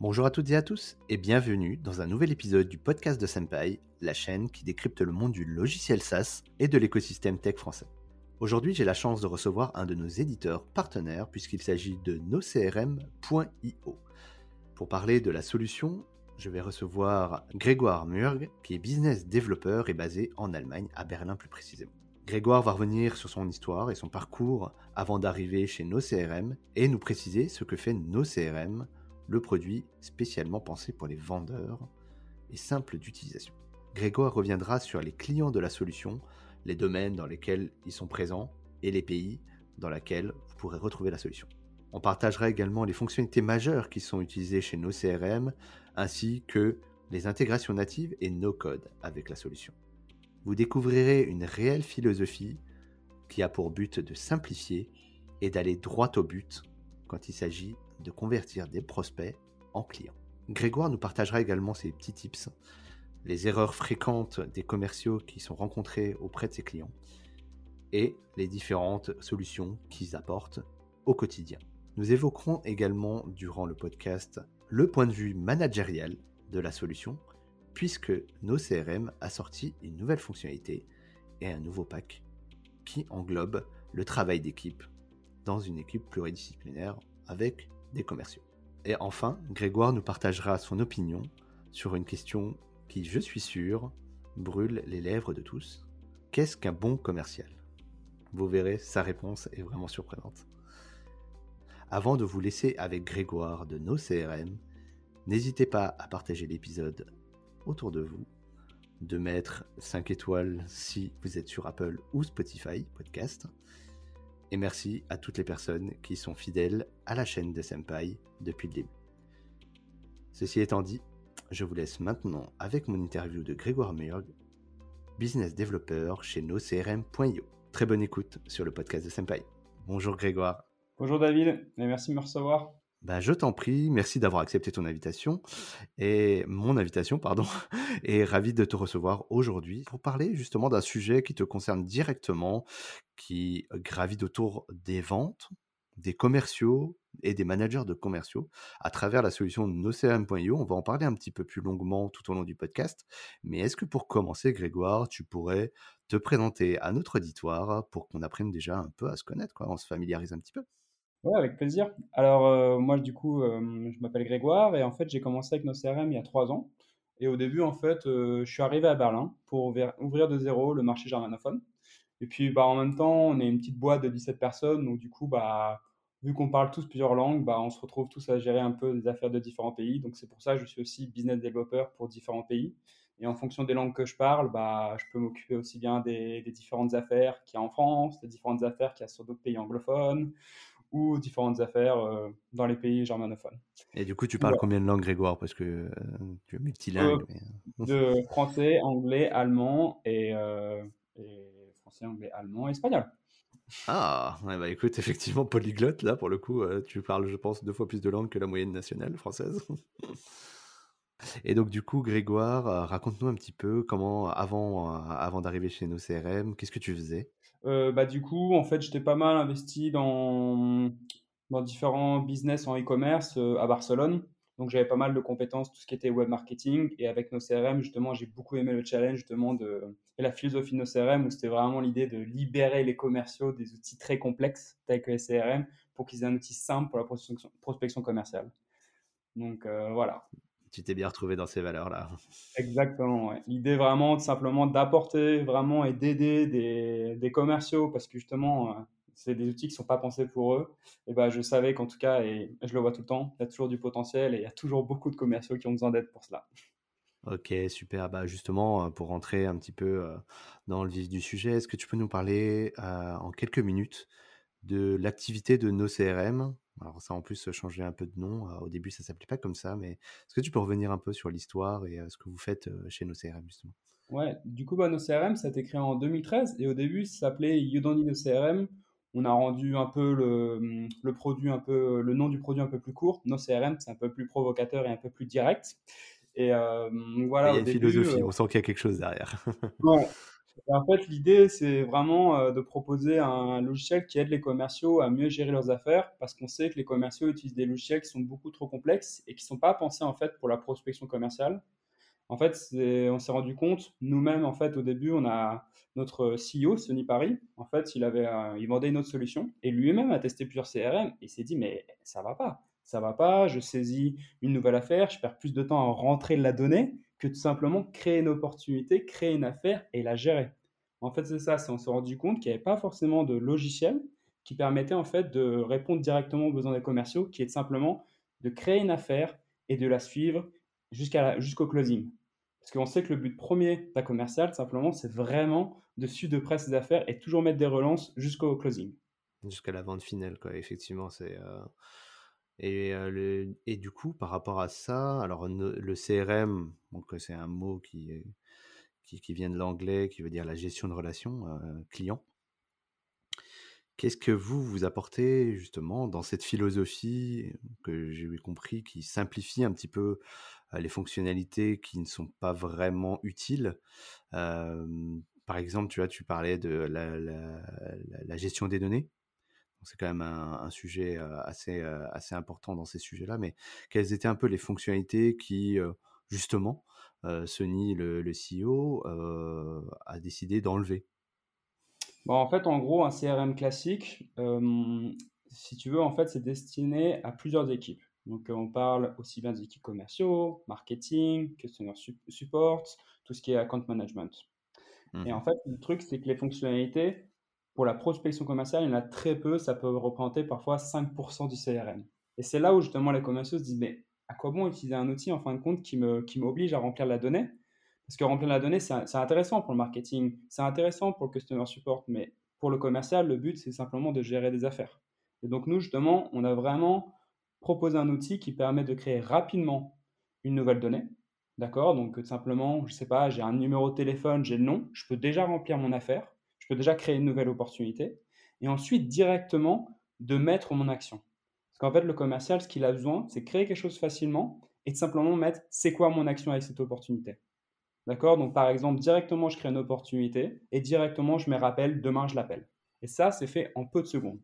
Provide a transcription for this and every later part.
Bonjour à toutes et à tous et bienvenue dans un nouvel épisode du podcast de Senpai, la chaîne qui décrypte le monde du logiciel SaaS et de l'écosystème tech français. Aujourd'hui, j'ai la chance de recevoir un de nos éditeurs partenaires puisqu'il s'agit de nocrm.io. Pour parler de la solution, je vais recevoir Grégoire Murg, qui est business développeur et basé en Allemagne, à Berlin plus précisément. Grégoire va revenir sur son histoire et son parcours avant d'arriver chez NoCRM et nous préciser ce que fait NoCRM, le produit spécialement pensé pour les vendeurs et simple d'utilisation. Grégoire reviendra sur les clients de la solution, les domaines dans lesquels ils sont présents et les pays dans lesquels vous pourrez retrouver la solution. On partagera également les fonctionnalités majeures qui sont utilisées chez nos CRM, ainsi que les intégrations natives et no code avec la solution. Vous découvrirez une réelle philosophie qui a pour but de simplifier et d'aller droit au but quand il s'agit de convertir des prospects en clients. Grégoire nous partagera également ses petits tips, les erreurs fréquentes des commerciaux qui sont rencontrés auprès de ses clients et les différentes solutions qu'ils apportent au quotidien. Nous évoquerons également durant le podcast le point de vue managérial de la solution, puisque nos CRM a sorti une nouvelle fonctionnalité et un nouveau pack qui englobe le travail d'équipe dans une équipe pluridisciplinaire avec des commerciaux. Et enfin, Grégoire nous partagera son opinion sur une question qui, je suis sûr, brûle les lèvres de tous. Qu'est-ce qu'un bon commercial? Vous verrez, sa réponse est vraiment surprenante. Avant de vous laisser avec Grégoire de nos CRM, n'hésitez pas à partager l'épisode autour de vous, de mettre 5 étoiles si vous êtes sur Apple ou Spotify podcast. Et merci à toutes les personnes qui sont fidèles à la chaîne de Senpai depuis le début. Ceci étant dit, je vous laisse maintenant avec mon interview de Grégoire Murg, business développeur chez nocrm.io. Très bonne écoute sur le podcast de Senpai. Bonjour Grégoire. Bonjour David, et merci de me recevoir. Bah, je t'en prie, merci d'avoir accepté ton invitation et mon invitation, pardon, et ravi de te recevoir aujourd'hui pour parler justement d'un sujet qui te concerne directement, qui gravite autour des ventes, des commerciaux et des managers de commerciaux à travers la solution nocm.io. On va en parler un petit peu plus longuement tout au long du podcast. Mais est-ce que pour commencer, Grégoire, tu pourrais te présenter à notre auditoire pour qu'on apprenne déjà un peu à se connaître, quoi, on se familiarise un petit peu? Ouais, avec plaisir. Alors, euh, moi, du coup, euh, je m'appelle Grégoire et en fait, j'ai commencé avec nos CRM il y a trois ans. Et au début, en fait, euh, je suis arrivé à Berlin pour ouvrir, de zéro le marché germanophone. Et puis, bah, en même temps, on est une petite boîte de 17 personnes. Donc, du coup, bah, vu qu'on parle tous plusieurs langues, bah, on se retrouve tous à gérer un peu des affaires de différents pays. Donc, c'est pour ça que je suis aussi business developer pour différents pays. Et en fonction des langues que je parle, bah, je peux m'occuper aussi bien des, des différentes affaires qu'il y a en France, des différentes affaires qu'il y a sur d'autres pays anglophones, ou différentes affaires euh, dans les pays germanophones. Et du coup, tu parles combien de langues, Grégoire? Parce que euh, tu es multilingue. Euh, de français, anglais, allemand et, français, anglais, allemand et espagnol. Ah, bah écoute, effectivement, polyglotte, là, pour le coup, tu parles, je pense, deux fois plus de langues que la moyenne nationale française. Et donc, du coup, Grégoire, raconte-nous un petit peu comment, avant, avant d'arriver chez nos CRM, qu'est-ce que tu faisais? Euh, bah, du coup, en fait, j'étais pas mal investi dans, différents business en e-commerce euh, à Barcelone. Donc, j'avais pas mal de compétences, tout ce qui était web marketing. Et avec nos CRM, justement, j'ai beaucoup aimé le challenge, justement, de, et la philosophie de nos CRM, où c'était vraiment l'idée de libérer les commerciaux des outils très complexes, tels que les CRM, pour qu'ils aient un outil simple pour la prospection, prospection commerciale. Donc, euh, voilà tu t'es bien retrouvé dans ces valeurs-là. Exactement. L'idée vraiment simplement d'apporter vraiment et d'aider des, commerciaux parce que justement, euh, c'est des outils qui ne sont pas pensés pour eux. Et ben, je savais qu'en tout cas, et je le vois tout le temps, il y a toujours du potentiel et il y a toujours beaucoup de commerciaux qui ont besoin d'aide pour cela. Ok, super. Bah justement, euh, pour rentrer un petit peu euh, dans le vif du sujet, est-ce que tu peux nous parler en quelques minutes de l'activité de nos CRM alors ça en plus changer un peu de nom. Au début ça s'appelait pas comme ça, mais est-ce que tu peux revenir un peu sur l'histoire et ce que vous faites chez nos CRM justement? Ouais, du coup bah, nos CRM ça a été créé en 2013 et au début ça s'appelait You Don't Need CRM. On a rendu un peu le, produit un peu le nom du produit un peu plus court. Nos CRM c'est un peu plus provocateur et un peu plus direct. Et voilà. Il y a une philosophie, on sent qu'il y a quelque chose derrière. En fait, l'idée, c'est vraiment euh, de proposer un logiciel qui aide les commerciaux à mieux gérer leurs affaires parce qu'on sait que les commerciaux utilisent des logiciels qui sont beaucoup trop complexes et qui ne sont pas pensés en fait pour la prospection commerciale. En fait, on s'est rendu compte, nous-mêmes, en fait, au début, on a notre CEO, Sony Paris, en fait, il, avait, euh, il vendait une autre solution et lui-même a testé plusieurs CRM et s'est dit, mais ça va pas, ça va pas, je saisis une nouvelle affaire, je perds plus de temps à rentrer la donnée que tout simplement créer une opportunité, créer une affaire et la gérer. En fait, c'est ça, on s'est rendu compte qu'il n'y avait pas forcément de logiciel qui permettait en fait de répondre directement aux besoins des commerciaux, qui est simplement de créer une affaire et de la suivre jusqu'au closing. Parce qu'on sait que le but premier d'un commercial, simplement, c'est vraiment de suivre de près ses affaires et toujours mettre des relances jusqu'au closing. Jusqu'à la vente finale, quoi. Effectivement, c'est. Euh, et, euh, et, du coup, par rapport à ça, alors le CRM, donc c'est un mot qui, qui, vient de l'anglais, qui veut dire la gestion de relations euh, clients. Qu'est-ce que vous, vous apportez justement dans cette philosophie que j'ai compris qui simplifie un petit peu les fonctionnalités qui ne sont pas vraiment utiles? Par exemple, tu vois, tu parlais de la, gestion des données. C'est quand même un, un, sujet assez, assez important dans ces sujets-là. Mais quelles étaient un peu les fonctionnalités qui, justement, Sony, le, CEO, a décidé d'enlever? Bon, En fait, en gros, un CRM classique, si tu veux, en fait, c'est destiné à plusieurs équipes. Donc, on parle aussi bien des équipes commerciaux, marketing, customer support, tout ce qui est account management. Et en mmh fait, le truc, c'est que les fonctionnalités, pour la prospection commerciale, il y en a très peu. Ça peut représenter parfois 5% du CRM. Et c'est là où justement les commerciaux se disent, mais à quoi bon utiliser un outil en fin de compte qui m'oblige qui à remplir la donnée? Parce que remplir la donnée, c'est intéressant pour le marketing, c'est intéressant pour le customer support, mais pour le commercial, le but, c'est simplement de gérer des affaires. Et donc nous, justement, on a vraiment proposé un outil qui permet de créer rapidement une nouvelle donnée. D'accord? Donc simplement, je ne sais pas, j'ai un numéro de téléphone, j'ai le nom, je peux déjà remplir mon affaire, peux déjà créer une nouvelle opportunité, et ensuite directement de mettre mon action. Qu'en fait, le commercial, ce qu'il a besoin, c'est créer quelque chose facilement et de simplement mettre c'est quoi mon action avec cette opportunité? D'accord? Donc, par exemple, directement, je crée une opportunité et directement, je me rappelle, demain, je l'appelle. Et ça, c'est fait en peu de secondes.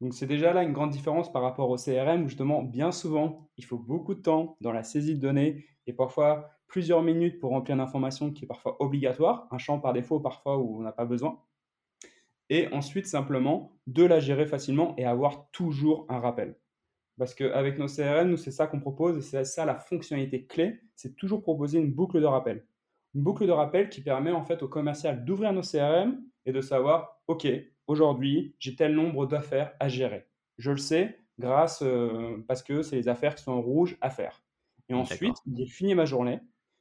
Donc, c'est déjà là une grande différence par rapport au CRM où justement, bien souvent, il faut beaucoup de temps dans la saisie de données et parfois plusieurs minutes pour remplir une information qui est parfois obligatoire, un champ par défaut parfois où on n'a pas besoin. Et ensuite, simplement, de la gérer facilement et avoir toujours un rappel. Parce qu'avec nos CRM, nous, c'est ça qu'on propose et c'est ça la fonctionnalité clé, c'est toujours proposer une boucle de rappel. Une boucle de rappel qui permet en fait au commercial d'ouvrir nos CRM et de savoir, OK, aujourd'hui, j'ai tel nombre d'affaires à gérer. Je le sais grâce, euh, parce que c'est les affaires qui sont en rouge à faire. Et ensuite, j'ai fini ma journée,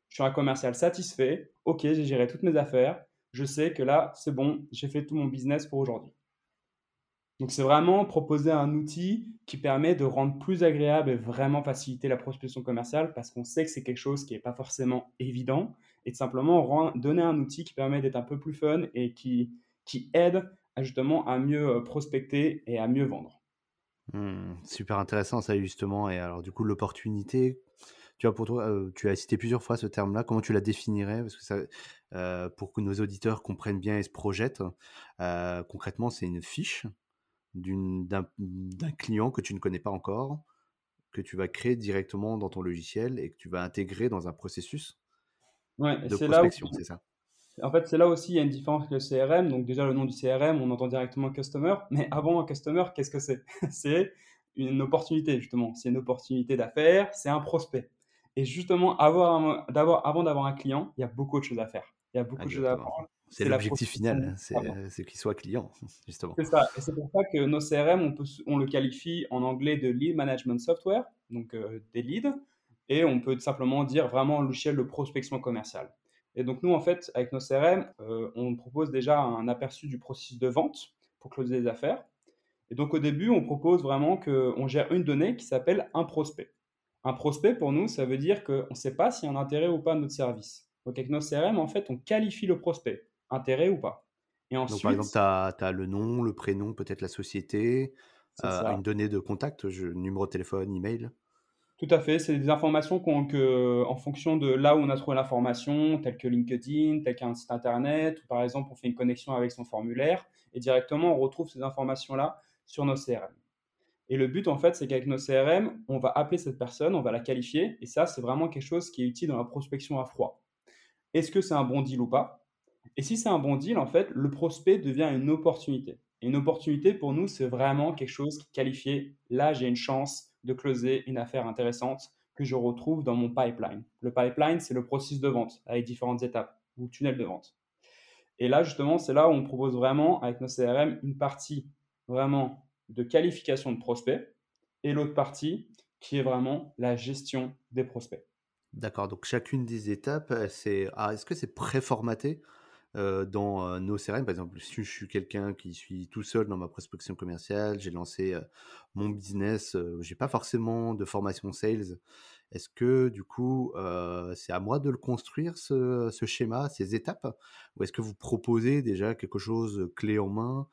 je suis un commercial satisfait, OK, j'ai géré toutes mes affaires, je sais que là, c'est bon, j'ai fait tout mon business pour aujourd'hui. Donc c'est vraiment proposer un outil qui permet de rendre plus agréable et vraiment faciliter la prospection commerciale parce qu'on sait que c'est quelque chose qui n'est pas forcément évident et de simplement donner un outil qui permet d'être un peu plus fun et qui, aide justement à mieux euh, prospecter et à mieux vendre. Mmh, super intéressant ça justement et alors du coup l'opportunité tu vois pour toi euh, tu as cité plusieurs fois ce terme là comment tu la définirais? Parce que ça euh, pour que nos auditeurs comprennent bien et se projettent concrètement c'est une fiche d'un client que tu ne connais pas encore, que tu vas créer directement dans ton logiciel et que tu vas intégrer dans un processus ouais, de prospection, c'est ça? En fait, c'est là aussi il y a une différence avec le CRM. Donc déjà, le nom du CRM, on entend directement Customer. Mais avant un Customer, qu'est-ce que c'est? C'est une opportunité, justement. C'est une opportunité d'affaires, c'est un prospect. Et justement, avoir avant d'avoir un client, il y a beaucoup de choses à faire. Il y a beaucoup de choses à apprendre. C'est l'objectif final, c'est qu'il soit client, justement. C'est ça, et c'est pour ça que nos CRM, on, peut, on, le qualifie en anglais de lead management software, donc euh, des leads, et on peut simplement dire vraiment logiciel de prospection commerciale. Et donc nous, en fait, avec nos CRM, euh, on propose déjà un aperçu du processus de vente pour closer les affaires. Et donc au début, on propose vraiment qu'on gère une donnée qui s'appelle un prospect. Un prospect, pour nous, ça veut dire qu'on ne sait pas s'il y a un intérêt ou pas de notre service. Donc avec nos CRM, en fait, on qualifie le prospect intérêt ou pas. Et ensuite, Donc, par exemple, tu as, le nom, le prénom, peut-être la société, euh, une donnée de contact, je, numéro de téléphone, email. Tout à fait, c'est des informations qu'on, que, en fonction de là où on a trouvé l'information, telles que LinkedIn, tel qu'un site internet, ou par exemple on fait une connexion avec son formulaire, et directement on retrouve ces informations-là sur nos CRM. Et le but en fait, c'est qu'avec nos CRM, on va appeler cette personne, on va la qualifier, et ça c'est vraiment quelque chose qui est utile dans la prospection à froid. Est-ce que c'est un bon deal ou pas? Et si c'est un bon deal, en fait, le prospect devient une opportunité. Et une opportunité pour nous, c'est vraiment quelque chose qui est qualifié. Là, j'ai une chance de closer une affaire intéressante que je retrouve dans mon pipeline. Le pipeline, c'est le processus de vente avec différentes étapes ou tunnels de vente. Et là, justement, c'est là où on propose vraiment, avec nos CRM, une partie vraiment de qualification de prospects et l'autre partie qui est vraiment la gestion des prospects. D'accord, donc chacune des étapes, c'est ah, est-ce que c'est préformaté euh, dans euh, nos CRM. Par exemple, si je suis quelqu'un qui suis tout seul dans ma prospection commerciale, j'ai lancé euh, mon business, j'ai pas forcément de formation sales. Est-ce que du coup, c'est à moi de le construire, ce, ce schéma, ces étapes? Ou est-ce que vous proposez déjà quelque chose clé en main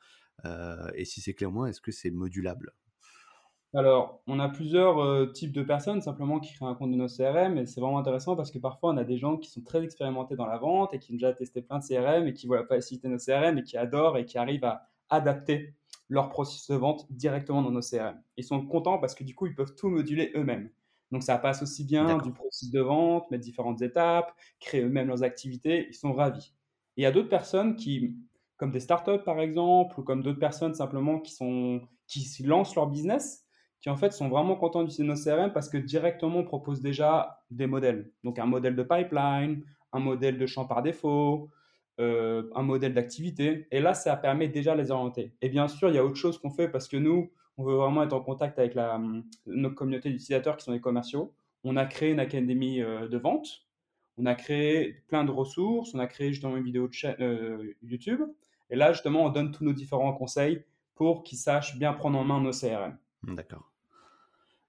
Et si c'est clé en main, est-ce que c'est modulable? Alors, on a plusieurs euh, types de personnes simplement qui créent un compte de nos CRM et c'est vraiment intéressant parce que parfois on a des gens qui sont très expérimentés dans la vente et qui ont déjà testé plein de CRM et qui voient la facilité de nos CRM et qui adorent et qui arrivent à adapter leur processus de vente directement dans nos CRM. Ils sont contents parce que du coup ils peuvent tout moduler eux-mêmes. Donc ça passe aussi bien du processus de vente, mettre différentes étapes, créer eux-mêmes leurs activités, ils sont ravis. Et il y a d'autres personnes qui, comme des startups par exemple, ou comme d'autres personnes simplement qui, sont, qui lancent leur business qui en fait sont vraiment contents du nos CRM parce que directement on propose déjà des modèles. Donc un modèle de pipeline, un modèle de champ par défaut, euh, un modèle d'activité. Et là, ça permet déjà de les orienter. Et bien sûr, il y a autre chose qu'on fait parce que nous, on veut vraiment être en contact avec la, notre communauté d'utilisateurs qui sont des commerciaux. On a créé une académie euh, de vente. On a créé plein de ressources. On a créé justement une vidéo euh, YouTube. Et là, justement, on donne tous nos différents conseils pour qu'ils sachent bien prendre en main nos CRM. D'accord.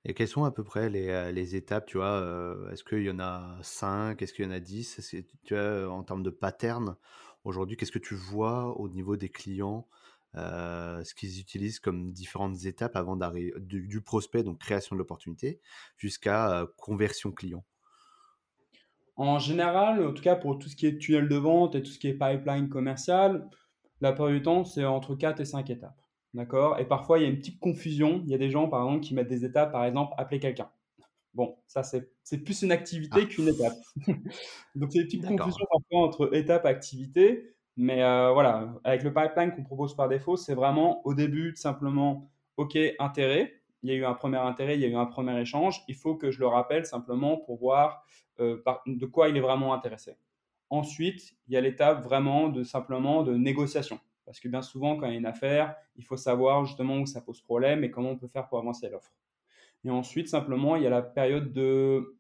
Et quelles sont à peu près les, euh, étapes, tu vois euh, Est-ce qu'il y en a 5 Est-ce qu'il y en a 10 Tu vois, en termes de pattern, aujourd'hui, qu'est-ce que tu vois au niveau des clients ce qu'ils utilisent comme différentes étapes avant d'arriver du, prospect, donc création de l'opportunité, jusqu'à conversion client? En général, en tout cas pour tout ce qui est tunnel de vente et tout ce qui est pipeline commercial, la plupart du temps, c'est entre 4 et 5 étapes. D'accord? Et parfois, il y a une petite confusion. Il y a des gens, par exemple, qui mettent des étapes, par exemple, appeler quelqu'un. Bon, ça, c'est plus une activité ah. qu'une étape. Donc, c'est une petite confusion parfois entre étape et activité. Mais euh, voilà, avec le pipeline qu'on propose par défaut, c'est vraiment au début simplement, OK, intérêt. Il y a eu un premier intérêt, il y a eu un premier échange. Il faut que je le rappelle simplement pour voir euh, de quoi il est vraiment intéressé. Ensuite, il y a l'étape vraiment de simplement de négociation. Parce que bien souvent, quand il y a une affaire, il faut savoir justement où ça pose problème et comment on peut faire pour avancer l'offre. Et ensuite, simplement, il y a la période de,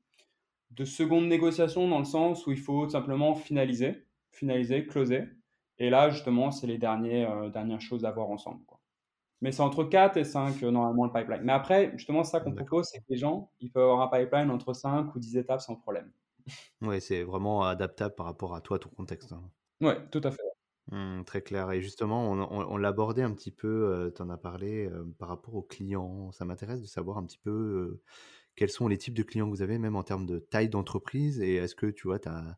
de seconde négociation dans le sens où il faut simplement finaliser, finaliser, closer. Et là, justement, c'est les euh, dernières choses à voir ensemble. Mais c'est entre 4 et 5 euh, normalement le pipeline. Mais après, justement, ça qu'on propose, c'est que les gens, ils peuvent avoir un pipeline entre 5 ou 10 étapes sans problème. Oui, c'est vraiment adaptable par rapport à toi, ton contexte. Hein. Oui, tout à fait. Mmh, très clair. Et justement, on, l'abordait un petit peu, tu en as parlé par rapport aux clients. Ça m'intéresse de savoir un petit peu quels sont les types de clients que vous avez, même en termes de taille d'entreprise. Et est-ce que tu vois, as,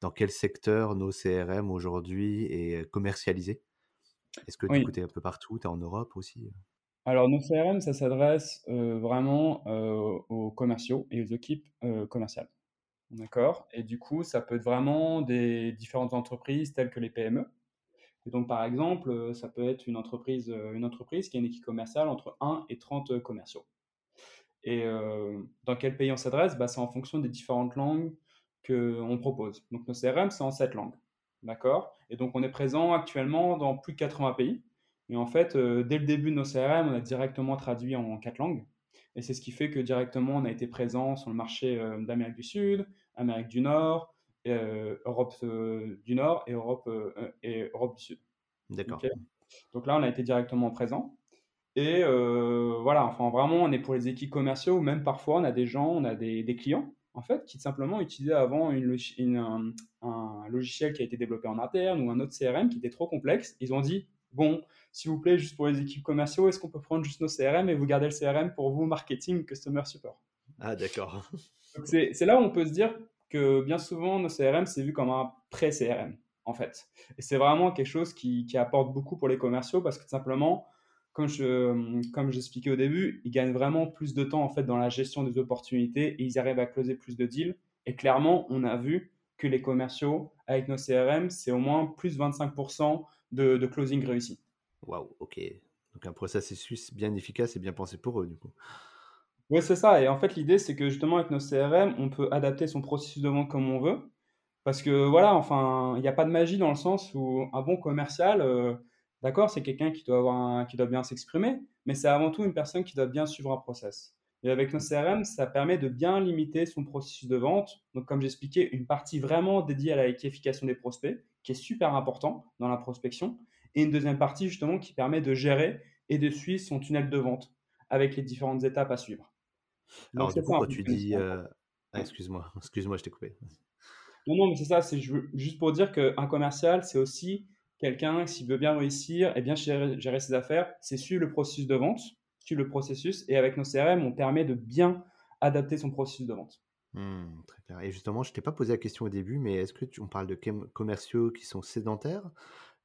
dans quel secteur nos CRM aujourd'hui est commercialisé? Est-ce que tu es un peu partout Tu es en Europe aussi? Alors, nos CRM, ça s'adresse vraiment aux commerciaux et aux équipes commerciales. D'accord? Et du coup, ça peut être vraiment des différentes entreprises telles que les PME et donc, par exemple, ça peut être une entreprise, une entreprise qui a une équipe commerciale entre 1 et 30 euh, commerciaux. Et dans quel pays on s'adresse? Bah, C'est en fonction des différentes langues qu'on propose. Donc, nos CRM, c'est en 7 langues. D'accord? Et donc, on est présent actuellement dans plus de 80 pays. Et en fait, dès le début de nos CRM, on a directement traduit en 4 langues. Et c'est ce qui fait que directement, on a été présent sur le marché d'Amérique du Sud, Amérique du Nord, euh, Europe euh, du Nord et Europe, euh, et Europe du Sud. D'accord. Donc là, on a été directement présent. Et voilà, enfin vraiment, on est pour les équipes commerciaux, ou même parfois, on a des gens, on a des, des clients, en fait, qui simplement utilisaient avant une, un, un, logiciel qui a été développé en interne ou un autre CRM qui était trop complexe. Ils ont dit, bon, s'il vous plaît, juste pour les équipes commerciaux, est-ce qu'on peut prendre juste nos CRM et vous gardez le CRM pour vous, marketing, customer support? Ah, d'accord. C'est là où on peut se dire que bien souvent, nos CRM, c'est vu comme un pré-CRM, en fait. Et c'est vraiment quelque chose qui, qui, apporte beaucoup pour les commerciaux parce que tout simplement, comme je, comme j'expliquais au début, ils gagnent vraiment plus de temps en fait dans la gestion des opportunités et ils arrivent à closer plus de deals. Et clairement, on a vu que les commerciaux avec nos CRM, c'est au moins plus 25% de, de closing réussi. Waouh, ok. Donc un processus bien efficace et bien pensé pour eux, du coup. Oui, c'est ça. Et en fait, l'idée, c'est que justement, avec nos CRM, on peut adapter son processus de vente comme on veut. Parce que voilà, enfin, il n'y a pas de magie dans le sens où un bon commercial, euh, d'accord, c'est quelqu'un qui doit avoir qui doit bien s'exprimer, mais c'est avant tout une personne qui doit bien suivre un process. Et avec nos CRM, ça permet de bien limiter son processus de vente. Donc, comme j'expliquais, une partie vraiment dédiée à la qualification des prospects, qui est super important dans la prospection, et une deuxième partie justement qui permet de gérer et de suivre son tunnel de vente avec les différentes étapes à suivre. Alors, du coup, tu dis. Euh, ah, excuse-moi, excuse-moi, je t'ai coupé. Non, non, mais c'est ça, c'est juste pour dire qu'un commercial, c'est aussi quelqu'un, s'il veut bien réussir et bien gérer, ses affaires, c'est suivre le processus de vente, suivre le processus, et avec nos CRM, on permet de bien adapter son processus de vente. Mmh, très clair. Et justement, je ne t'ai pas posé la question au début, mais est-ce que tu, on parle de commerciaux qui sont sédentaires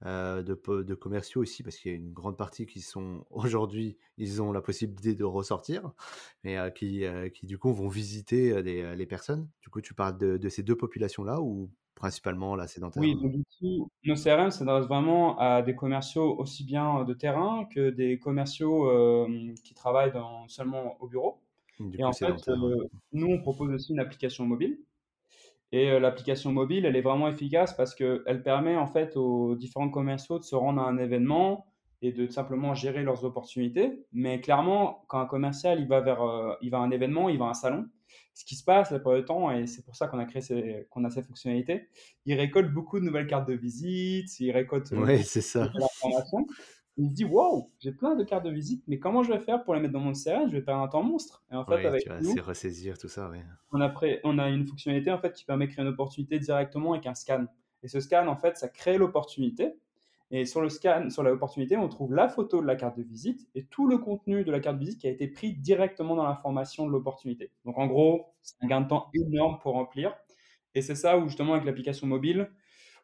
euh, de, commerciaux aussi, parce qu'il y a une grande partie qui sont aujourd'hui, ils ont la possibilité de ressortir, mais euh, qui, euh, qui du coup vont visiter les, les, personnes. Du coup, tu parles de, de ces deux populations-là ou principalement la sédentaire Oui, donc du coup, nos CRM s'adressent vraiment à des commerciaux aussi bien de terrain que des commerciaux qui travaillent dans, seulement au bureau. Et en fait, nous, on propose aussi une application mobile et euh, l'application mobile, elle est vraiment efficace parce qu'elle permet en fait aux différents commerciaux de se rendre à un événement et de simplement gérer leurs opportunités. Mais clairement, quand un commercial il va vers, il va à un événement, il va à un salon, ce qui se passe la plupart du temps, et c'est pour ça qu'on a créé ces, qu'on a ces fonctionnalités, il récolte beaucoup de nouvelles cartes de visite, il récolte euh, ouais, c'est ça. il se dit waouh, j'ai plein de cartes de visite, mais comment je vais faire pour les mettre dans mon CRM Je vais perdre un temps monstre. Et en fait, avec nous, c'est ressaisir tout ça. On a, on a une fonctionnalité en fait qui permet de créer une opportunité directement avec un scan. Et ce scan, en fait, ça crée l'opportunité. Et sur le scan, sur l'opportunité, on trouve la photo de la carte de visite et tout le contenu de la carte de visite qui a été pris directement dans l'information de l'opportunité. Donc en gros, c'est un gain de temps énorme pour remplir. Et c'est ça où justement avec l'application mobile,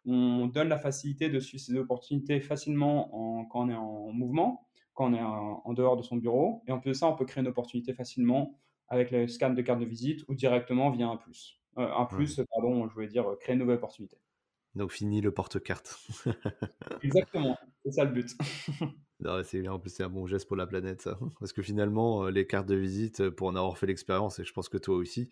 on donne la facilité de suivre ces opportunités facilement quand on est en mouvement, quand on est en, dehors de son bureau. Et en plus de ça, on peut créer une opportunité facilement avec le scan de carte de visite ou directement via un plus. Euh, un plus, pardon, je voulais dire créer une nouvelle opportunité. Donc fini le porte-carte. Exactement, c'est ça le but. c'est en plus c'est un bon geste pour la planète ça. Parce que finalement euh, les cartes de visite, pour en avoir fait l'expérience et je pense que toi aussi,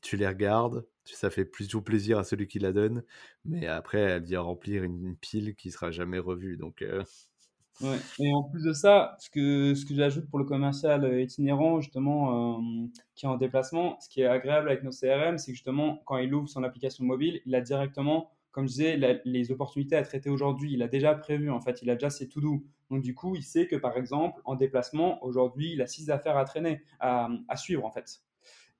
tu les regardes, ça fait toujours plaisir à celui qui la donne, mais après elle vient remplir une, pile qui sera jamais revue. Donc Ouais. Et en plus de ça, ce que, ce que j'ajoute pour le commercial itinérant, justement, qui est en déplacement, ce qui est agréable avec nos CRM, c'est que justement, quand il ouvre son application mobile, il a directement comme je disais, les opportunités à traiter aujourd'hui, il a déjà prévu, en fait, il a déjà ses tout doux. Donc, du coup, il sait que, par exemple, en déplacement, aujourd'hui, il a six affaires à traîner, à, suivre, en fait,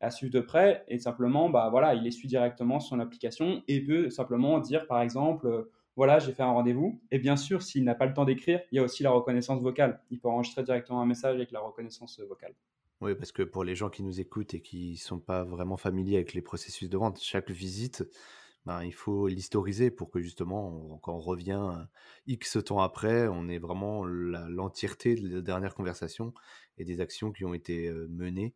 à suivre de près. Et simplement, bah, voilà, il les suit directement sur l'application et peut simplement dire, par exemple, euh, voilà, j'ai fait un rendez-vous. Et bien sûr, s'il n'a pas le temps d'écrire, il y a aussi la reconnaissance vocale. Il peut enregistrer directement un message avec la reconnaissance vocale. Oui, parce que pour les gens qui nous écoutent et qui ne sont pas vraiment familiers avec les processus de vente, chaque visite, ben, il faut l'historiser pour que justement, quand on revient X temps après, on ait vraiment l'entièreté de la dernière conversation et des actions qui ont été menées.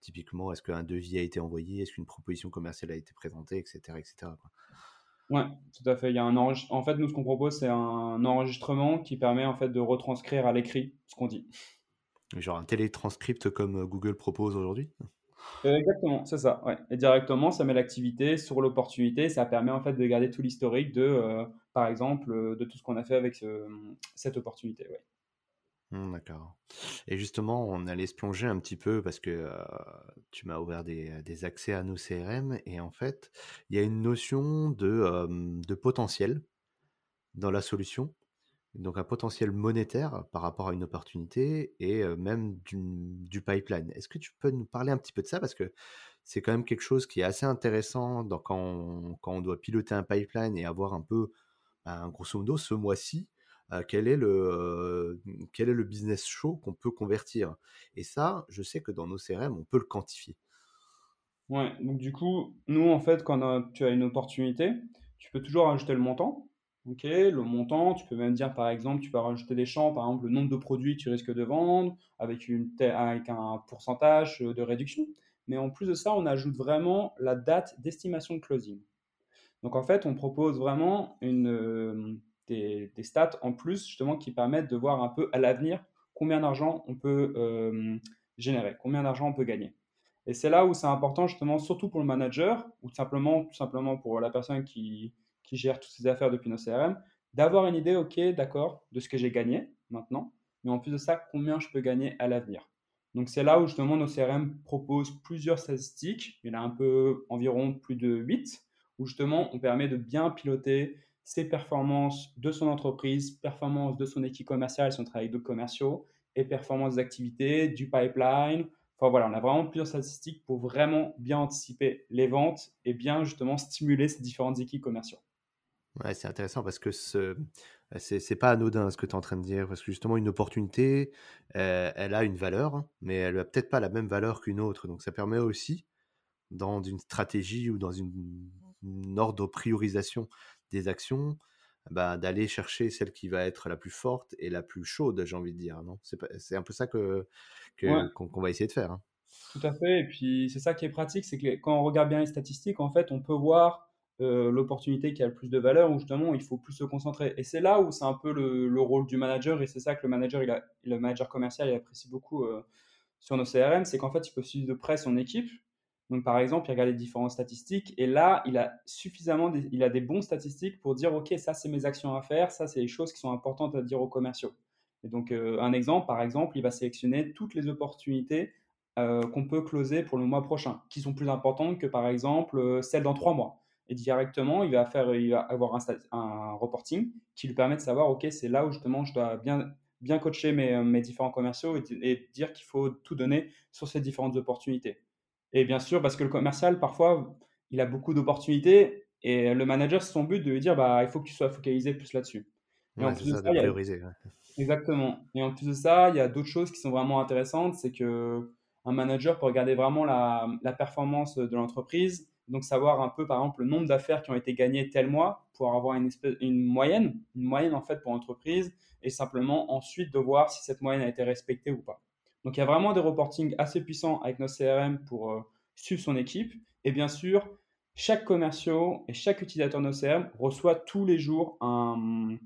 Typiquement, est-ce qu'un devis a été envoyé, est-ce qu'une proposition commerciale a été présentée, etc. etc. Ouais, tout à fait. Il y a un En fait, nous, ce qu'on propose, c'est un enregistrement qui permet en fait de retranscrire à l'écrit ce qu'on dit. Genre un télétranscript comme Google propose aujourd'hui? Euh, exactement, c'est ça. Ouais. Et directement, ça met l'activité sur l'opportunité. Ça permet en fait de garder tout l'historique de, euh, par exemple, euh, de tout ce qu'on a fait avec cette opportunité. Ouais. Mmh, d'accord. Et justement, on allait se plonger un petit peu parce que tu m'as ouvert des, des, accès à nos CRM et en fait, il y a une notion de, de potentiel dans la solution donc un potentiel monétaire par rapport à une opportunité et même du, pipeline. Est-ce que tu peux nous parler un petit peu de ça? Parce que c'est quand même quelque chose qui est assez intéressant quand, on, doit piloter un pipeline et avoir un peu, ben, grosso modo, ce mois-ci, quel, est le, quel est le business show qu'on peut convertir? Et ça, je sais que dans nos CRM, on peut le quantifier. Ouais, donc du coup, nous, en fait, quand tu as une opportunité, tu peux toujours rajouter le montant. Ok, le montant, tu peux même dire, par exemple, tu peux rajouter des champs, par exemple, le nombre de produits que tu risques de vendre avec, une, avec un pourcentage de réduction. Mais en plus de ça, on ajoute vraiment la date d'estimation de closing. Donc en fait, on propose vraiment une, euh, des, des, stats en plus, justement, qui permettent de voir un peu à l'avenir combien d'argent on peut euh, générer, combien d'argent on peut gagner. Et c'est là où c'est important, justement, surtout pour le manager, ou simplement, tout simplement pour la personne qui, qui gère toutes ces affaires depuis nos CRM, d'avoir une idée, ok, d'accord, de ce que j'ai gagné maintenant, mais en plus de ça, combien je peux gagner à l'avenir. Donc c'est là où justement nos CRM proposent plusieurs statistiques, il y en a un peu environ plus de 8, où justement on permet de bien piloter ses performances de son entreprise, performances de son équipe commerciale si on travaille avec d'autres commerciaux, et performances d'activité, du pipeline, Enfin voilà, on a vraiment plusieurs statistiques pour vraiment bien anticiper les ventes et bien justement stimuler ces différentes équipes commerciales. Ouais, c'est intéressant parce que ce c'est pas anodin ce que tu es en train de dire parce que justement une opportunité euh, elle a une valeur mais elle a peut-être pas la même valeur qu'une autre donc ça permet aussi dans une stratégie ou dans une, une ordre de priorisation des actions bah, d'aller chercher celle qui va être la plus forte et la plus chaude, j'ai envie de dire. Non? C'est un peu ça que qu'on va essayer de faire. Hein. Tout à fait. Et puis c'est ça qui est pratique, c'est que quand on regarde bien les statistiques, en fait, on peut voir euh, l'opportunité qui a le plus de valeur ou justement il faut plus se concentrer. Et c'est là où c'est un peu le, rôle du manager et c'est ça que le manager, il le manager commercial, il apprécie beaucoup euh, sur nos CRM, c'est qu'en fait, il peut suivre de près son équipe donc, par exemple, il regarde les différentes statistiques et là, il a suffisamment, il a des bons statistiques pour dire, OK, ça, c'est mes actions à faire, ça, c'est les choses qui sont importantes à dire aux commerciaux. Et donc, euh, un exemple, par exemple, il va sélectionner toutes les opportunités qu'on peut closer pour le mois prochain, qui sont plus importantes que, par exemple, celles dans trois mois. Et directement, il va, faire, il va avoir un, un reporting qui lui permet de savoir, OK, c'est là où justement je dois bien, bien coacher mes, mes différents commerciaux et, et dire qu'il faut tout donner sur ces différentes opportunités. Et bien sûr, parce que le commercial, parfois, il a beaucoup d'opportunités et le manager, c'est son but de lui dire bah, il faut que tu sois focalisé plus là-dessus. Exactement. Et en plus de ça, il y a d'autres choses qui sont vraiment intéressantes. C'est que un manager peut regarder vraiment la, la performance de l'entreprise, donc savoir un peu, par exemple, le nombre d'affaires qui ont été gagnées tel mois pour avoir une, espèce, une moyenne, une moyenne en fait pour l'entreprise, et simplement ensuite de voir si cette moyenne a été respectée ou pas. Donc il y a vraiment des reportings assez puissants avec nos CRM pour euh, suivre son équipe. Et bien sûr, chaque commercial et chaque utilisateur de nos CRM reçoit tous les jours un,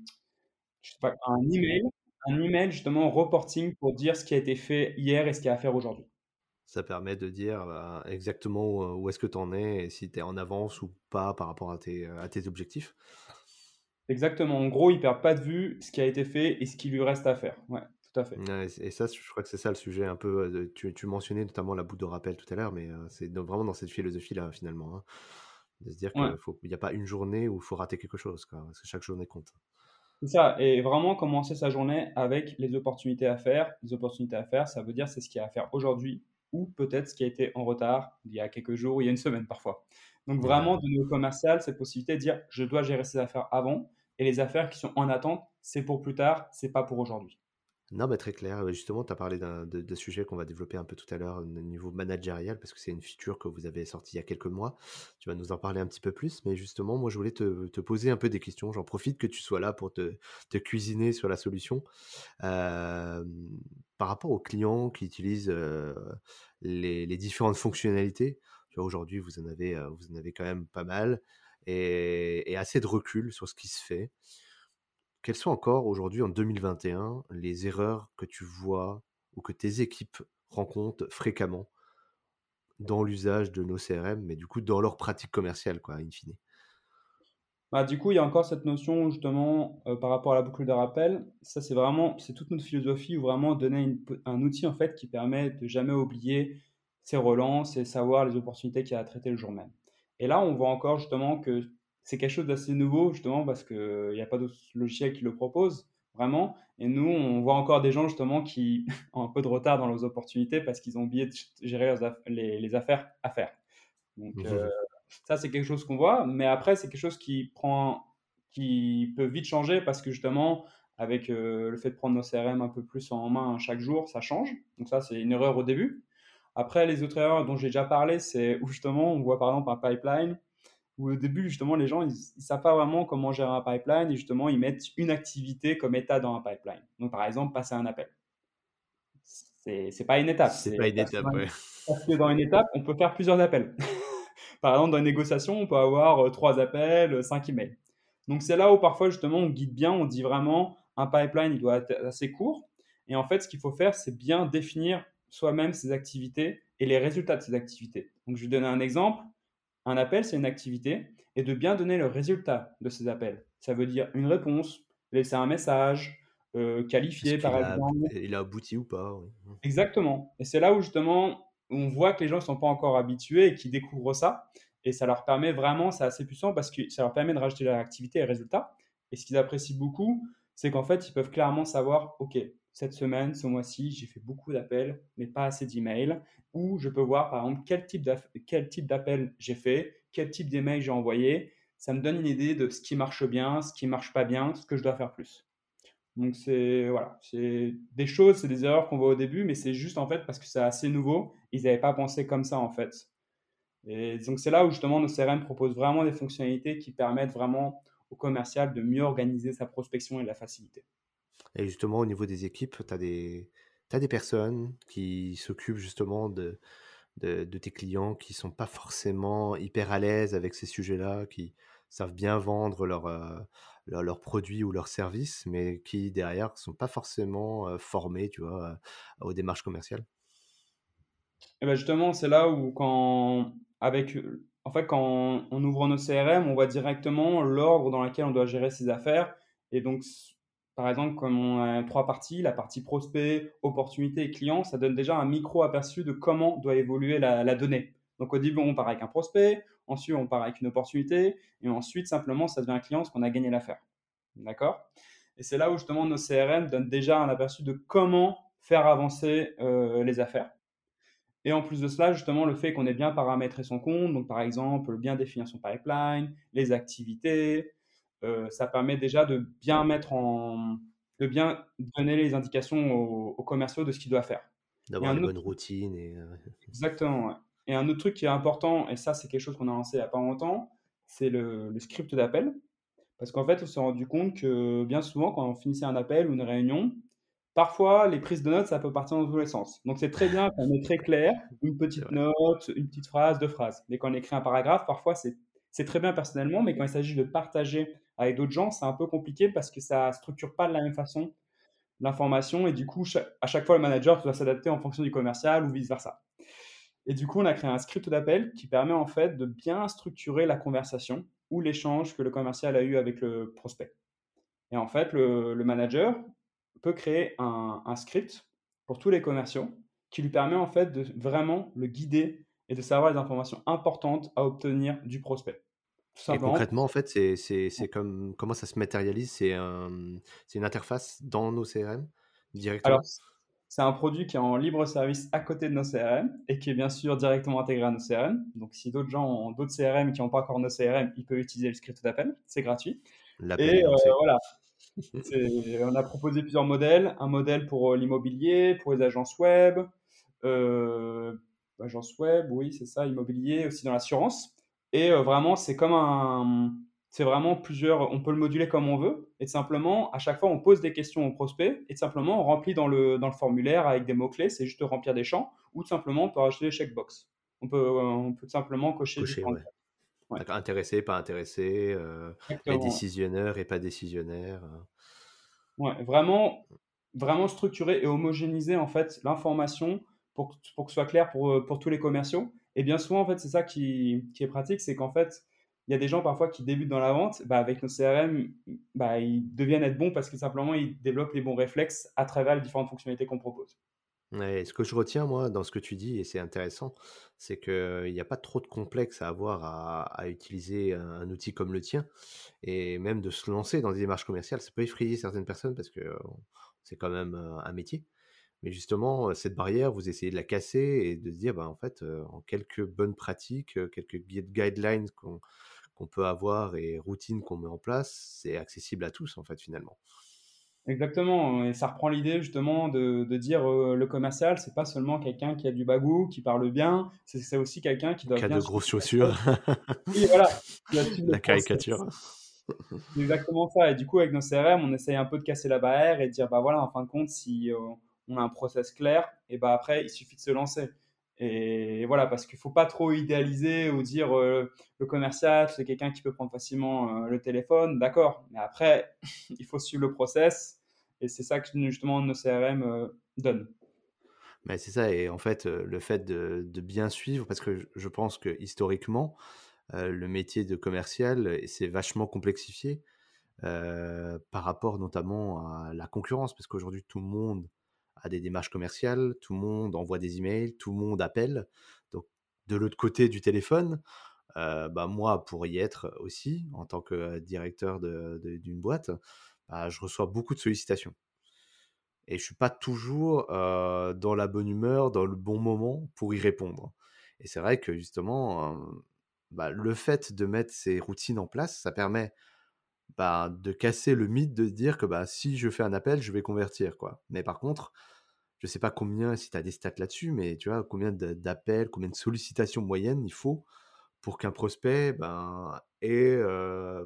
un email, un email justement reporting pour dire ce qui a été fait hier et ce qu'il y a à faire aujourd'hui. Ça permet de dire bah, exactement où, est-ce que tu en es et si tu es en avance ou pas par rapport à tes, à tes objectifs. Exactement. En gros, il ne perd pas de vue ce qui a été fait et ce qui lui reste à faire. Ouais tout à fait. et ça, je crois que c'est ça le sujet un peu. Tu, tu, mentionnais notamment la boucle de rappel tout à l'heure, mais c'est vraiment dans cette philosophie-là, finalement. Hein, de se dire qu'il n'y a pas une journée où il faut rater quelque chose, quoi, parce que chaque journée compte. C'est ça, et vraiment commencer sa journée avec les opportunités à faire. Les opportunités à faire, ça veut dire c'est ce qu'il y a à faire aujourd'hui ou peut-être ce qui a été en retard il y a quelques jours, il y a une semaine parfois. Donc vraiment, de niveau commercial, cette possibilité de dire je dois gérer ces affaires avant et les affaires qui sont en attente, c'est pour plus tard, c'est pas pour aujourd'hui. Non, mais très clair. Justement, tu as parlé d'un de, de sujet qu'on va développer un peu tout à l'heure au niveau managérial, parce que c'est une feature que vous avez sortie il y a quelques mois. Tu vas nous en parler un petit peu plus, mais justement, moi, je voulais te, te poser un peu des questions. J'en profite que tu sois là pour te, te cuisiner sur la solution. Euh, par rapport aux clients qui utilisent les, différentes fonctionnalités, aujourd'hui, vous en avez, vous en avez quand même pas mal et, et assez de recul sur ce qui se fait. Quelles sont encore aujourd'hui, en 2021, les erreurs que tu vois ou que tes équipes rencontrent fréquemment dans l'usage de nos CRM, mais du coup dans leur pratique commerciale, quoi, in fine? Bah, du coup, il y a encore cette notion justement euh, par rapport à la boucle de rappel. Ça, c'est vraiment, c'est toute notre philosophie ou vraiment donner un outil en fait qui permet de jamais oublier ses relances et savoir les opportunités qu'il y a à traiter le jour même. Et là, on voit encore justement que c'est quelque chose d'assez nouveau, justement, parce qu'il n'y a pas d'autres logiciels qui le proposent, vraiment. Et nous, on voit encore des gens, justement, qui ont un peu de retard dans leurs opportunités parce qu'ils ont oublié de gérer les, affaires à faire. Donc, mmh euh, ça, c'est quelque chose qu'on voit. Mais après, c'est quelque chose qui prend, qui peut vite changer parce que, justement, avec euh, le fait de prendre nos CRM un peu plus en main chaque jour, ça change. Donc ça, c'est une erreur au début. Après, les autres erreurs dont j'ai déjà parlé, c'est où justement on voit par exemple un pipeline où au début, justement, les gens, ils ne savent pas vraiment comment gérer un pipeline et justement, ils mettent une activité comme état dans un pipeline. Donc, par exemple, passer un appel. C'est n'est pas une étape. C'est pas une étape, oui. Parce que dans une étape, on peut faire plusieurs appels. Par exemple, dans une négociation, on peut avoir euh, trois appels, euh, cinq emails. Donc, c'est là où parfois, justement, on guide bien, on dit vraiment, un pipeline, il doit être assez court. Et en fait, ce qu'il faut faire, c'est bien définir soi-même ses activités et les résultats de ses activités. Donc, je vais donner un exemple. Un appel, c'est une activité, et de bien donner le résultat de ces appels. Ça veut dire une réponse, laisser un message, euh, qualifier par exemple. Il a abouti ou pas. Exactement. Et c'est là où justement on voit que les gens ne sont pas encore habitués et qui découvrent ça. Et ça leur permet vraiment, c'est assez puissant parce que ça leur permet de rajouter leur activité et résultats. Et ce qu'ils apprécient beaucoup, c'est qu'en fait, ils peuvent clairement savoir, OK, cette semaine, ce mois-ci, j'ai fait beaucoup d'appels, mais pas assez d'emails. Ou je peux voir, par exemple, quel type d'appel j'ai fait, quel type d'email j'ai envoyé. Ça me donne une idée de ce qui marche bien, ce qui marche pas bien, ce que je dois faire plus. Donc c'est voilà, c'est des choses, c'est des erreurs qu'on voit au début, mais c'est juste en fait parce que c'est assez nouveau. Ils n'avaient pas pensé comme ça en fait. Et donc c'est là où justement nos CRM proposent vraiment des fonctionnalités qui permettent vraiment au commercial de mieux organiser sa prospection et de la faciliter. Et justement, au niveau des équipes, tu as des, des personnes qui s'occupent justement de, de, tes clients qui sont pas forcément hyper à l'aise avec ces sujets-là, qui savent bien vendre euh, leurs produits ou leurs services, mais qui derrière sont pas forcément formés, tu vois, aux démarches commerciales. Et ben justement, c'est là où quand avec en fait quand on ouvre nos CRM, on voit directement l'ordre dans lequel on doit gérer ses affaires et donc par exemple, comme on a trois parties, la partie prospect, opportunité et client, ça donne déjà un micro aperçu de comment doit évoluer la, donnée. Donc au début, on part avec un prospect, ensuite on part avec une opportunité, et ensuite simplement ça devient un client parce qu'on a gagné l'affaire. D'accord? Et c'est là où justement nos CRM donnent déjà un aperçu de comment faire avancer euh, les affaires. Et en plus de cela, justement, le fait qu'on ait bien paramétré son compte, donc par exemple, bien définir son pipeline, les activités, euh, ça permet déjà de bien mettre en, de bien donner les indications aux, commerciaux de ce qu'ils doivent faire. D'avoir une bonne routine. Et... Euh, Exactement. Et un autre truc qui est important, et ça c'est quelque chose qu'on a lancé il n'y a pas longtemps, c'est le, script d'appel. Parce qu'en fait, on s'est rendu compte que bien souvent, quand on finissait un appel ou une réunion, parfois les prises de notes, ça peut partir dans tous les sens. Donc c'est très bien quand on est très clair, une petite note, une petite phrase, deux phrases. Mais quand on écrit un paragraphe, parfois c'est très bien personnellement, mais quand il s'agit de partager avec d'autres gens, c'est un peu compliqué parce que ça structure pas de la même façon l'information et du coup, à chaque fois, le manager doit s'adapter en fonction du commercial ou vice-versa. Et du coup, on a créé un script d'appel qui permet en fait de bien structurer la conversation ou l'échange que le commercial a eu avec le prospect. Et en fait, le, manager peut créer un, un, script pour tous les commerciaux qui lui permet en fait de vraiment le guider et de savoir les informations importantes à obtenir du prospect. Et concrètement, en fait, c'est comme comment ça se matérialise? C'est un, une interface dans nos CRM directement? Alors, c'est un produit qui est en libre service à côté de nos CRM et qui est bien sûr directement intégré à nos CRM. Donc, si d'autres gens ont d'autres CRM qui n'ont pas encore nos CRM, ils peuvent utiliser le script d'appel. C'est gratuit. Et euh, voilà. on a proposé plusieurs modèles. Un modèle pour euh, l'immobilier, pour les agences web, euh, agences web, oui, c'est ça, immobilier, aussi dans l'assurance. Et euh, vraiment, c'est comme un. C'est vraiment plusieurs. On peut le moduler comme on veut. Et simplement, à chaque fois, on pose des questions au prospect. Et simplement, on remplit dans le, dans le formulaire avec des mots-clés. C'est juste remplir des champs. Ou tout simplement, on peut rajouter des checkbox. On peut, euh, on peut simplement cocher. cocher Intéressé, pas intéressé. Euh, et décisionnaire et pas décisionnaire. Ouais, vraiment, vraiment structurer et homogénéiser en fait l'information pour, pour que ce soit clair pour, pour tous les commerciaux. Et bien souvent, en fait, c'est ça qui, est pratique, c'est qu'en fait, il y a des gens parfois qui débutent dans la vente, bah, avec nos CRM, bah, ils deviennent être bons parce que simplement, ils développent les bons réflexes à travers les différentes fonctionnalités qu'on propose. ce que je retiens, moi, dans ce que tu dis, et c'est intéressant, c'est qu'il n'y a pas trop de complexe à avoir à, utiliser un, outil comme le tien, et même de se lancer dans des démarches commerciales, ça peut effrayer certaines personnes parce que c'est quand même un métier. Mais justement, cette barrière, vous essayez de la casser et de se dire, bah, en fait, en quelques bonnes pratiques, quelques guidelines qu'on peut avoir et routines qu'on met en place, c'est accessible à tous, en fait, finalement. Exactement, et ça reprend l'idée justement de, de dire euh, le commercial, c'est pas seulement quelqu'un qui a du bagou, qui parle bien, c'est aussi quelqu'un qui doit Qui a bien de grosses chaussures. Oui, voilà, La caricature. C'est exactement ça. Et du coup, avec nos CRM, on essaye un peu de casser la barrière et de dire, bah voilà, en fin de compte, si euh, on a un process clair, et bah après, il suffit de se lancer. Et voilà, parce qu'il faut pas trop idéaliser ou dire euh, le commercial, c'est quelqu'un qui peut prendre facilement euh, le téléphone, d'accord. Mais après, il faut suivre le process et c'est ça que justement nos CRM euh, donnent. Mais c'est ça, et en fait, euh, le fait de, bien suivre, parce que je pense que historiquement, le métier de commercial s'est vachement complexifié par rapport notamment à la concurrence, parce qu'aujourd'hui, tout le monde a des démarches commerciales, tout le monde envoie des emails, tout le monde appelle. Donc, de l'autre côté du téléphone, euh, bah, moi, pour y être aussi, en tant que directeur d'une boîte, bah, je reçois beaucoup de sollicitations. Et je suis pas toujours euh, dans la bonne humeur, dans le bon moment pour y répondre. Et c'est vrai que justement, euh, bah, le fait de mettre ces routines en place, ça permet bah, de casser le mythe de dire que bah, si je fais un appel, je vais convertir. Quoi. Mais par contre, je sais pas combien, si tu as des stats là-dessus, mais tu vois, combien d'appels, combien de sollicitations moyennes il faut pour qu'un prospect ben, ait,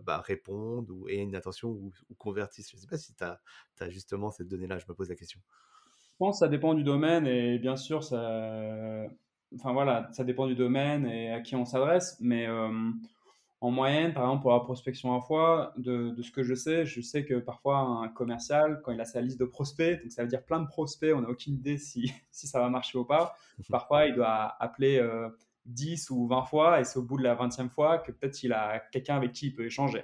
bah, réponde ou ait une attention ou, convertisse? Je sais pas si tu as, justement cette donnée-là, je me pose la question. Je pense que ça dépend du domaine et bien sûr, ça, enfin voilà, ça dépend du domaine et à qui on s'adresse. Mais en moyenne, par exemple, pour la prospection à fois, de, de ce que je sais, je sais que parfois un commercial, quand il a sa liste de prospects, donc ça veut dire plein de prospects, on n'a aucune idée si, si ça va marcher ou pas. Parfois, il doit appeler euh, 10 ou 20 fois et c'est au bout de la 20e fois que peut-être il a quelqu'un avec qui il peut échanger.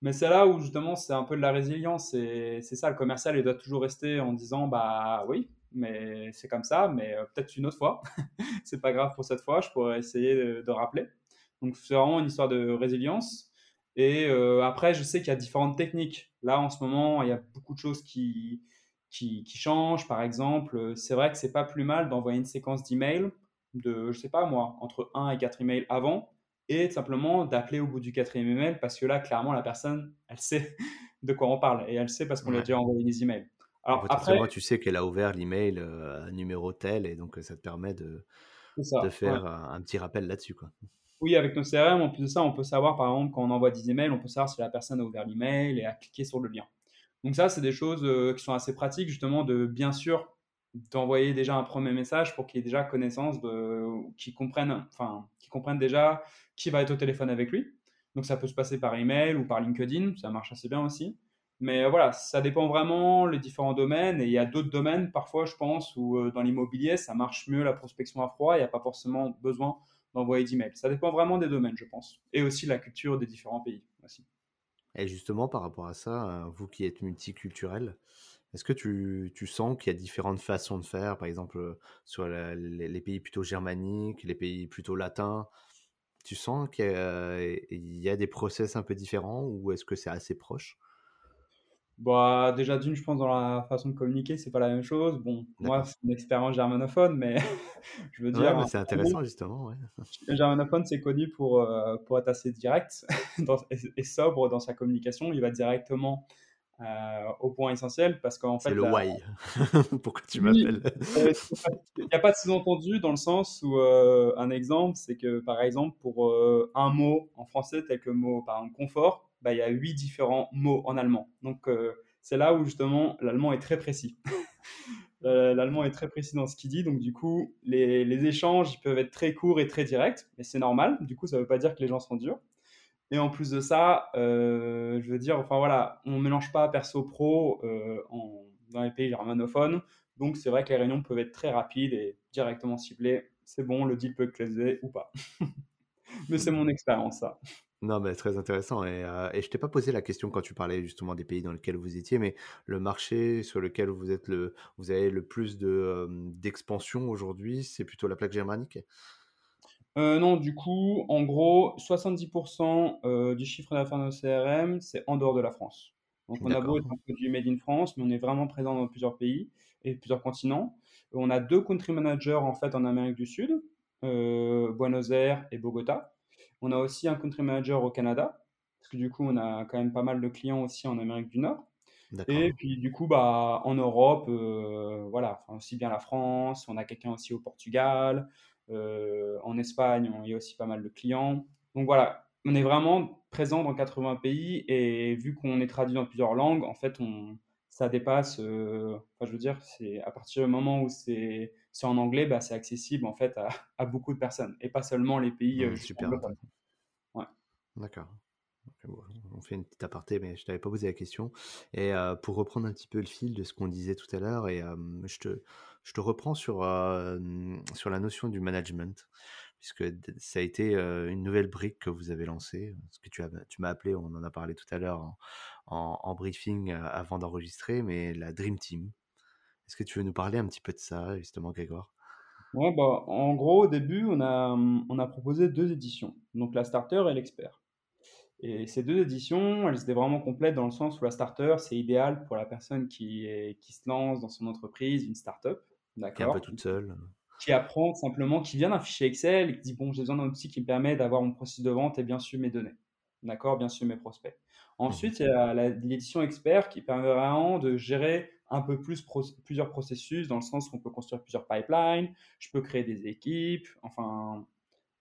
Mais c'est là où justement c'est un peu de la résilience. C'est c'est ça, le commercial, il doit toujours rester en disant bah oui, mais c'est comme ça, mais euh, peut-être une autre fois. c'est pas grave pour cette fois, je pourrais essayer de, de rappeler. Donc c'est vraiment une histoire de résilience. Et euh, après, je sais qu'il y a différentes techniques. Là, en ce moment, il y a beaucoup de choses qui, qui, qui changent. Par exemple, c'est vrai que c'est pas plus mal d'envoyer une séquence d'emails de, je sais pas moi, entre un et 4 emails avant et simplement d'appeler au bout du quatrième email parce que là, clairement, la personne, elle sait de quoi on parle et elle sait parce qu'on lui a déjà envoyé des emails. Alors après, tu sais qu'elle a ouvert l'email euh, à numéro tel, et donc euh, ça te permet de, de ouais. faire un, un petit rappel là-dessus. quoi. Oui, avec nos CRM, en plus de ça, on peut savoir, par exemple, quand on envoie 10 emails, on peut savoir si la personne a ouvert l'email et a cliqué sur le lien. Donc ça, c'est des choses euh, qui sont assez pratiques, justement, de bien sûr d'envoyer déjà un premier message pour qu'il ait déjà connaissance de, qu'il comprenne, enfin, déjà qui va être au téléphone avec lui. Donc ça peut se passer par email ou par LinkedIn, ça marche assez bien aussi. Mais euh, voilà, ça dépend vraiment les différents domaines et il y a d'autres domaines parfois, je pense, où euh, dans l'immobilier, ça marche mieux la prospection à froid, il n'y a pas forcément besoin d'envoyer d'emails. Ça dépend vraiment des domaines, je pense. Et aussi la culture des différents pays aussi. Et justement, par rapport à ça, euh, vous qui êtes multiculturel, est-ce que tu, sens qu'il y a différentes façons de faire, par exemple, euh, sur les, pays plutôt germaniques, les pays plutôt latins, tu sens qu'il y il y a des process un peu différents ou est-ce que c'est assez proche? Bah, déjà d'une, je pense dans la façon de communiquer, c'est pas la même chose. Bon, moi, c'est une expérience germanophone, mais je veux Ouais, dire, mais c'est intéressant justement, ouais. le germanophone, c'est connu pour, euh, pour être assez direct dans- et, et sobre dans sa communication. Il va directement euh, au point essentiel parce qu'en C'est fait, le la, why. Pourquoi tu m'appelles? euh, c'est il n'y a pas de sous-entendu dans le sens où euh, un exemple, c'est que par exemple pour un mot en français tel que le mot par exemple confort, bah, il y a huit différents mots en allemand. Donc euh, c'est là où justement l'allemand est très précis. Euh, L'allemand est très précis dans ce qu'il dit, donc du coup les, les échanges peuvent être très courts et très directs, mais c'est normal. Du coup ça ne veut pas dire que les gens sont durs. Et en plus de ça, euh, je veux dire, enfin voilà, on ne mélange pas perso pro en- dans les pays germanophones. Donc c'est vrai que les réunions peuvent être très rapides et directement ciblées. C'est bon, le deal peut closer ou pas. Mais c'est mon expérience, ça. Non, mais très intéressant. Et, euh, et je t'ai pas posé la question quand tu parlais justement des pays dans lesquels vous étiez, mais le marché sur lequel vous êtes le, vous avez le plus de, euh, d'expansion aujourd'hui, c'est plutôt la plaque germanique? Euh, non, du coup, en gros, 70% euh, du chiffre d'affaires de nos CRM, c'est en dehors de la France. Donc, on a beau être un produit made in France, mais on est vraiment présent dans plusieurs pays et plusieurs continents. On a deux country managers en fait en Amérique du Sud, Buenos Aires et Bogota. On a aussi un country manager au Canada, parce que du coup, on a quand même pas mal de clients aussi en Amérique du Nord. Et puis du coup, bah, en Europe, voilà, aussi bien la France, on a quelqu'un aussi au Portugal, en Espagne, il y a aussi pas mal de clients. Donc voilà, on est vraiment présent dans 80 pays et vu qu'on est traduit dans plusieurs langues, en fait, on, ça dépasse. enfin, je veux dire, c'est à partir du moment où c'est en anglais, bah, c'est accessible en fait à, à, beaucoup de personnes et pas seulement les pays mmh, super. Ouais. D'accord. on fait une petite aparté, mais je t'avais pas posé la question. Et pour reprendre un petit peu le fil de ce qu'on disait tout à l'heure, et je, te, je te reprends sur, sur la notion du management puisque ça a été une nouvelle brique que vous avez lancée, ce que tu, as, tu m'as appelé, on en a parlé tout à l'heure en, briefing avant d'enregistrer, mais la Dream Team. Est-ce que tu veux nous parler un petit peu de ça, justement, Grégoire Ouais, bah, en gros, au début, on a, mmh, on a proposé deux éditions, donc la starter et l'expert. Et ces deux éditions, elles étaient vraiment complètes dans le sens où la starter, c'est idéal pour la personne qui, est, qui se lance dans son entreprise, une startup. D'accord. Qui un peu toute seule qui apprend simplement, qui vient d'un fichier Excel et qui dit bon, j'ai besoin d'un outil qui me permet d'avoir mon processus de vente et bien sûr mes données. D'accord? Bien sûr mes prospects. Ensuite, il y a l'édition expert qui permet vraiment de gérer un peu plus plusieurs processus dans le sens qu'on peut construire plusieurs pipelines, je peux créer des équipes, enfin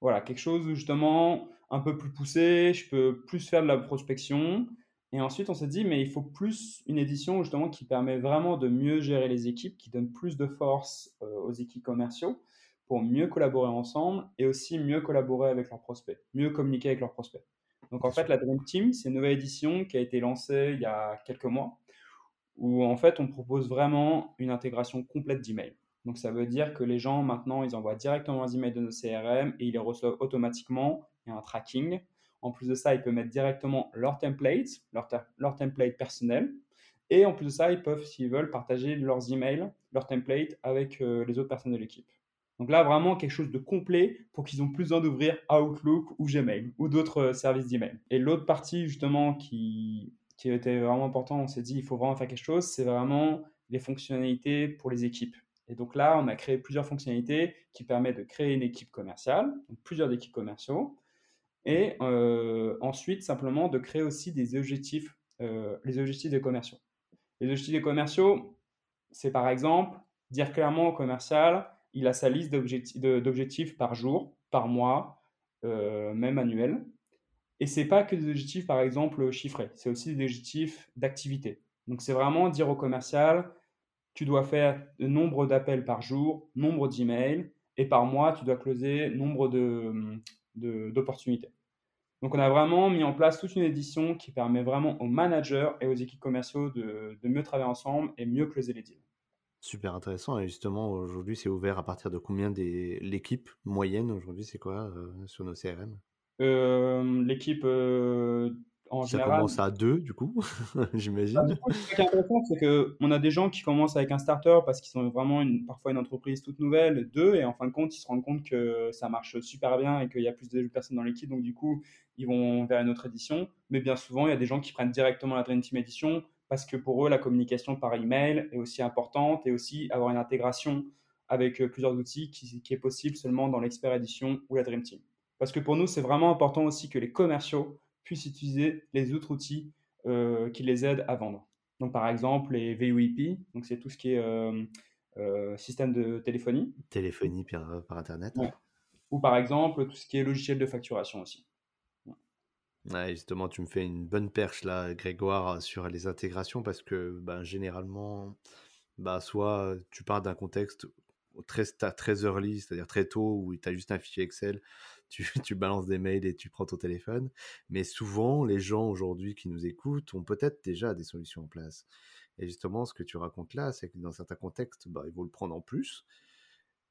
voilà, quelque chose justement un peu plus poussé, je peux plus faire de la prospection et ensuite, on s'est dit, mais il faut plus une édition justement qui permet vraiment de mieux gérer les équipes, qui donne plus de force euh, aux équipes commerciaux pour mieux collaborer ensemble et aussi mieux collaborer avec leurs prospects, mieux communiquer avec leurs prospects. Donc en fait, la Dream Team, c'est une nouvelle édition qui a été lancée il y a quelques mois, où en fait, on propose vraiment une intégration complète d'emails. Donc ça veut dire que les gens maintenant, ils envoient directement les emails de nos CRM et ils les reçoivent automatiquement. Il y a un tracking. En plus de ça, ils peuvent mettre directement leur template, leur, leur template personnel. Et en plus de ça, ils peuvent, s'ils veulent, partager leurs emails, leur template avec euh, les autres personnes de l'équipe. Donc là, vraiment quelque chose de complet pour qu'ils ont plus besoin d'ouvrir Outlook ou Gmail ou d'autres euh, services d'email. Et l'autre partie, justement, qui, qui était vraiment important, on s'est dit, il faut vraiment faire quelque chose, c'est vraiment les fonctionnalités pour les équipes. Et donc là, on a créé plusieurs fonctionnalités qui permettent de créer une équipe commerciale, plusieurs équipes commerciaux, et euh, ensuite, simplement, de créer aussi des objectifs, euh, les objectifs des commerciaux. Les objectifs des commerciaux, c'est par exemple dire clairement au commercial, il a sa liste d'objectifs par jour, par mois, euh, même annuel. Et c'est pas que des objectifs, par exemple, chiffrés, c'est aussi des objectifs d'activité. Donc c'est vraiment dire au commercial, tu dois faire nombre d'appels par jour, nombre d'emails, et par mois, tu dois closer nombre d'opportunités. Donc on a vraiment mis en place toute une édition qui permet vraiment aux managers et aux équipes commerciaux de, mieux travailler ensemble et mieux closer les deals. Super intéressant. Et justement, aujourd'hui, c'est ouvert à partir de combien des l'équipe moyenne aujourd'hui, c'est quoi euh, sur nos CRM euh, L'équipe euh, ça commence à deux, du coup, j'imagine. Bah, ce qui est intéressant, c'est qu'on a des gens qui commencent avec un starter parce qu'ils sont vraiment une, parfois une entreprise toute nouvelle, deux, et en fin de compte, ils se rendent compte que ça marche super bien et qu'il y a plus de personnes dans l'équipe, donc du coup, ils vont vers une autre édition. Mais bien souvent, il y a des gens qui prennent directement la Dream Team Edition parce que pour eux, la communication par email est aussi importante et aussi avoir une intégration avec euh, plusieurs outils qui, qui est possible seulement dans l'Expert Edition ou la Dream Team. Parce que pour nous, c'est vraiment important aussi que les commerciaux puissent utiliser les autres outils euh, qui les aident à vendre. Donc, par exemple, les VoIP, donc c'est tout ce qui est euh, euh, système de téléphonie. Téléphonie par, par Internet. Ou par exemple, tout ce qui est logiciel de facturation aussi. Justement, tu me fais une bonne perche là, Grégoire, sur les intégrations parce que ben, généralement, bah, soit tu pars d'un contexte très, très early, c'est-à-dire très tôt, où tu as juste un fichier Excel, tu, balances des mails et tu prends ton téléphone. Mais souvent, les gens aujourd'hui qui nous écoutent ont peut-être déjà des solutions en place. Et justement, ce que tu racontes là, c'est que dans certains contextes, bah, ils vont le prendre en plus.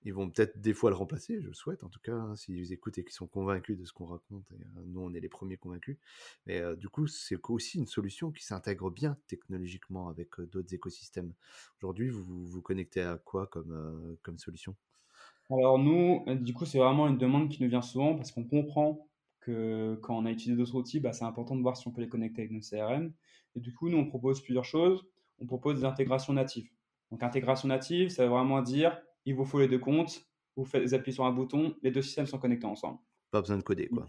Ils vont peut-être des fois le remplacer, je le souhaite en tout cas, hein, s'ils écoutent et qu'ils sont convaincus de ce qu'on raconte. Euh, nous, on est les premiers convaincus. Mais euh, du coup, c'est aussi une solution qui s'intègre bien technologiquement avec euh, d'autres écosystèmes. Aujourd'hui, vous vous connectez à quoi comme, comme solution? Alors nous, du coup, c'est vraiment une demande qui nous vient souvent parce qu'on comprend que quand on a utilisé d'autres outils, bah, c'est important de voir si on peut les connecter avec nos CRM. Et du coup, nous, on propose plusieurs choses. On propose des intégrations natives. Donc, intégration native, ça veut vraiment dire, il vous faut les deux comptes, vous faites appuyez sur un bouton, les deux systèmes sont connectés ensemble. Pas besoin de coder, quoi.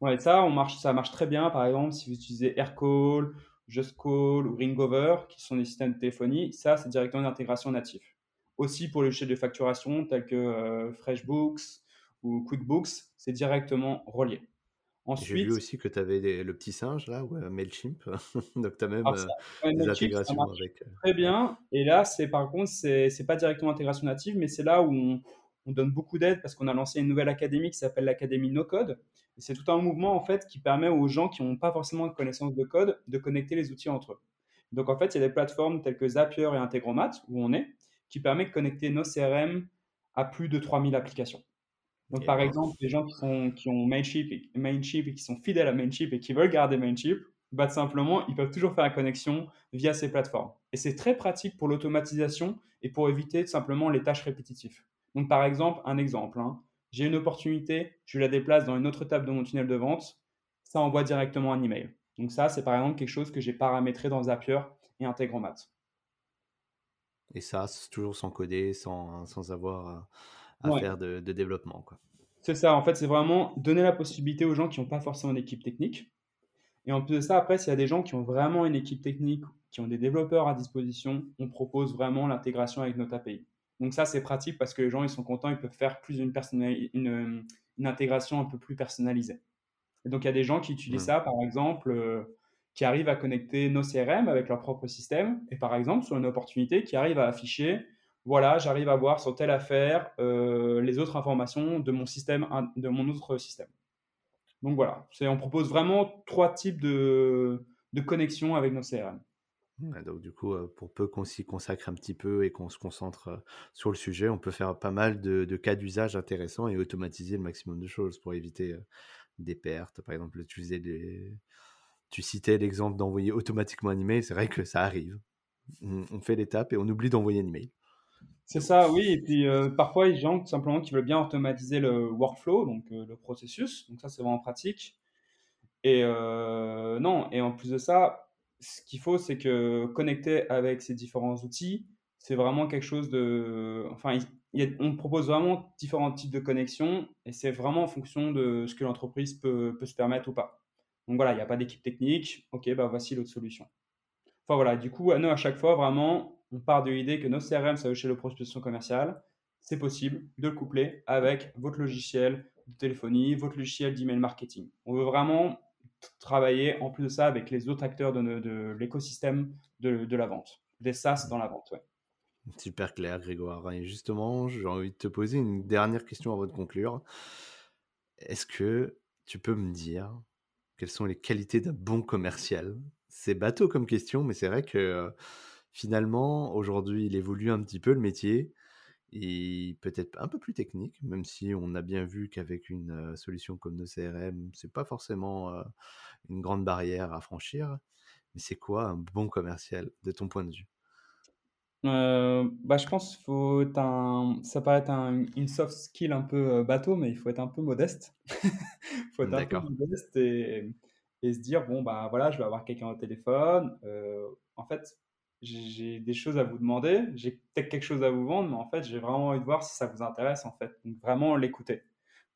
Ouais, ça, on marche, ça marche très bien. Par exemple, si vous utilisez Aircall Just Call ou Ringover, qui sont des systèmes de téléphonie, ça, c'est directement une intégration native. Aussi pour les logiciels de facturation tels que euh, FreshBooks ou QuickBooks, c'est directement relié. J'ai vu aussi que tu avais le petit singe là, ou Mailchimp. Donc tu as même euh, des intégrations avec. Euh, très bien. Et là, c'est par contre, c'est n'est pas directement intégration native, mais c'est là où on, on, donne beaucoup d'aide parce qu'on a lancé une nouvelle académie qui s'appelle l'académie No Code. C'est tout un mouvement en fait qui permet aux gens qui n'ont pas forcément de connaissance de code de connecter les outils entre eux. Donc en fait, il y a des plateformes telles que Zapier et Integromat où on est qui permet de connecter nos CRM à plus de 3000 applications. Donc, par exemple, les gens qui, sont, qui ont Mailchimp et, Mailchimp et qui sont fidèles à Mailchimp et qui veulent garder Mailchimp, bah, simplement, ils peuvent toujours faire la connexion via ces plateformes. Et c'est très pratique pour l'automatisation et pour éviter simplement les tâches répétitives. Donc, par exemple, un exemple, hein. j'ai une opportunité, je la déplace dans une autre table de mon tunnel de vente, ça envoie directement un email. Donc, ça, c'est par exemple quelque chose que j'ai paramétré dans Zapier et Integromat. Et ça, c'est toujours sans coder, sans, sans avoir à faire de, développement. C'est ça, en fait, c'est vraiment donner la possibilité aux gens qui n'ont pas forcément d'équipe technique. Et en plus de ça, après, s'il y a des gens qui ont vraiment une équipe technique, qui ont des développeurs à disposition, on propose vraiment l'intégration avec notre API. Donc ça, c'est pratique parce que les gens, ils sont contents, ils peuvent faire plus une, une, une intégration un peu plus personnalisée. Et donc, il y a des gens qui utilisent ça, par exemple, euh, qui arrivent à connecter nos CRM avec leur propre système, et par exemple, sur une opportunité, qui arrivent à afficher voilà, j'arrive à voir sur telle affaire euh, les autres informations de mon système, de mon autre système. Donc voilà, on propose vraiment trois types de, de connexions avec nos CRM. donc du coup, euh, pour peu qu'on s'y consacre un petit peu et qu'on se concentre euh, sur le sujet, on peut faire pas mal de, cas d'usage intéressants et automatiser le maximum de choses pour éviter des pertes. Par exemple, des... tu citais l'exemple d'envoyer automatiquement un email, c'est vrai que ça arrive. On fait l'étape et on oublie d'envoyer un email. C'est ça, oui. Et puis euh, parfois, il y a des gens simplement qui veulent bien automatiser le workflow, donc euh, le processus. Donc ça, c'est vraiment pratique. Et euh, non, et en plus de ça, ce qu'il faut, c'est que connecter avec ces différents outils, c'est vraiment quelque chose de. Enfin, on propose vraiment différents types de connexions et c'est vraiment en fonction de ce que l'entreprise peut, peut, se permettre ou pas. Donc voilà, il n'y a pas d'équipe technique. Ok, bah voici l'autre solution. Enfin voilà, du coup, à nous, à chaque fois, vraiment, on part de l'idée que nos CRM, ça veut chez le prospection commerciale. C'est possible de le coupler avec votre logiciel de téléphonie, votre logiciel d'email marketing. On veut vraiment travailler en plus de ça avec les autres acteurs de, l'écosystème de, la vente, des SaaS dans la vente. Super clair, Grégoire. Et justement, j'ai envie de te poser une dernière question avant de conclure. Est-ce que tu peux me dire quelles sont les qualités d'un bon commercial? C'est bateau comme question, mais c'est vrai que euh, finalement, aujourd'hui, il évolue un petit peu le métier et peut-être un peu plus technique, même si on a bien vu qu'avec une solution comme nos CRM, c'est pas forcément une grande barrière à franchir. Mais c'est quoi un bon commercial de ton point de vue? Bah, je pense faut être un, ça paraît être un, une soft skill un peu bateau, mais il faut être un peu modeste. il faut être un peu modeste et, et, se dire bon bah voilà, je vais avoir quelqu'un au téléphone. en fait, j'ai des choses à vous demander, j'ai peut-être quelque chose à vous vendre, mais en fait, j'ai vraiment envie de voir si ça vous intéresse, en fait. Donc, vraiment l'écouter.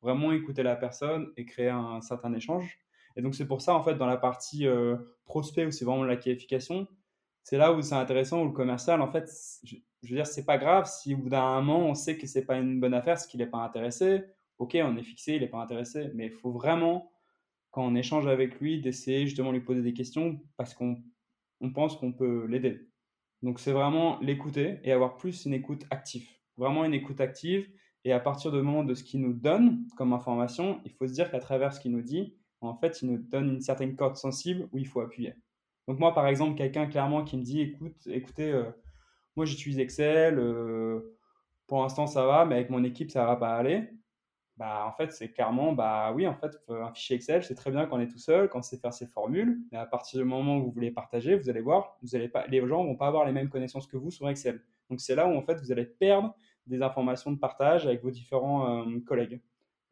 Vraiment écouter la personne et créer un certain échange. Et donc, c'est pour ça, en fait, dans la partie euh, prospect, où c'est vraiment la qualification, c'est là où c'est intéressant, où le commercial, en fait, je, veux dire, c'est pas grave si au bout d'un moment, on sait que c'est pas une bonne affaire, ce qu'il n'est pas intéressé. Ok, on est fixé, il n'est pas intéressé, mais il faut vraiment, quand on échange avec lui, d'essayer justement de lui poser des questions parce qu'on on pense qu'on peut l'aider. Donc c'est vraiment l'écouter et avoir plus une écoute active. Vraiment une écoute active. Et à partir du moment de ce qu'il nous donne comme information, il faut se dire qu'à travers ce qu'il nous dit, en fait, il nous donne une certaine corde sensible où il faut appuyer. Donc moi, par exemple, quelqu'un clairement qui me dit, écoute, écoutez, euh, moi j'utilise Excel, euh, pour l'instant ça va, mais avec mon équipe ça va pas aller bah, en fait, c'est clairement, bah oui, en fait, un fichier Excel, c'est très bien quand on est tout seul, quand on sait faire ses formules, mais à partir du moment où vous voulez partager, vous allez voir, vous allez pas, les gens vont pas avoir les mêmes connaissances que vous sur Excel. Donc, c'est là où, en fait, vous allez perdre des informations de partage avec vos différents euh, collègues.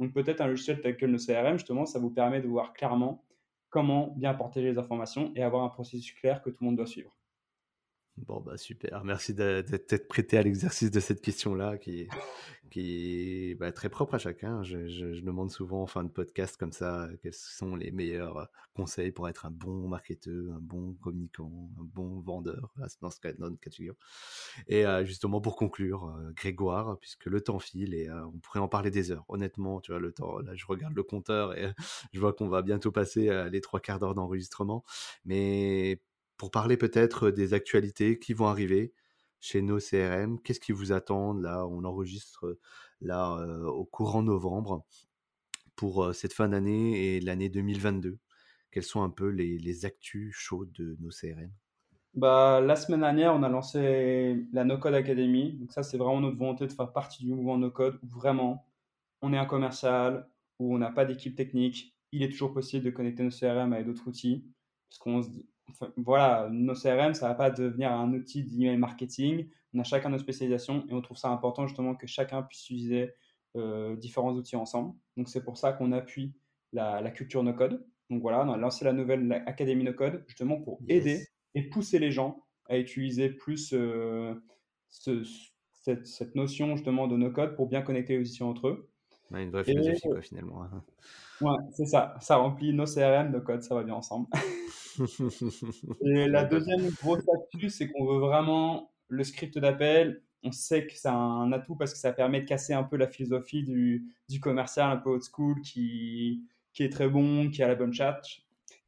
Donc, peut-être un logiciel tel que le CRM, justement, ça vous permet de voir clairement comment bien partager les informations et avoir un processus clair que tout le monde doit suivre. Bon, bah super. Merci d'être prêté à l'exercice de cette question-là qui est, bah, très propre à chacun. Je, demande souvent en fin de podcast comme ça quels sont les meilleurs conseils pour être un bon marketeur, un bon communicant, un bon vendeur dans notre cas de figure. Et justement pour conclure, Grégoire, puisque le temps file et on pourrait en parler des heures. Honnêtement, tu vois, le temps, là je regarde le compteur et je vois qu'on va bientôt passer les trois quarts d'heure d'enregistrement. Mais pour parler peut-être des actualités qui vont arriver chez nos CRM. Qu'est-ce qui vous attend Là, on enregistre là au courant novembre pour cette fin d'année et l'année 2022. Quels sont un peu les, les actus chauds de nos CRM bah, la semaine dernière, on a lancé la No Code Academy. Donc ça, c'est vraiment notre volonté de faire partie du mouvement No Code où vraiment on est un commercial, où on n'a pas d'équipe technique. Il est toujours possible de connecter nos CRM avec d'autres outils. Parce qu'on se dit, voilà, nos CRM, ça va pas devenir un outil d'email marketing. On a chacun nos spécialisations et on trouve ça important justement que chacun puisse utiliser euh, différents outils ensemble. Donc c'est pour ça qu'on appuie la, culture no code. Donc voilà, on a lancé la nouvelle Académie no code justement pour aider et pousser les gens à utiliser plus euh, cette, notion justement de no code pour bien connecter les outils entre eux. une vraie philosophie quoi, finalement. Ouais, c'est ça. Ça remplit nos CRM, no code, ça va bien ensemble. Et la deuxième grosse astuce, c'est qu'on veut vraiment le script d'appel. On sait que c'est un atout parce que ça permet de casser un peu la philosophie du, du commercial un peu old school qui, qui est très bon, qui a la bonne chat,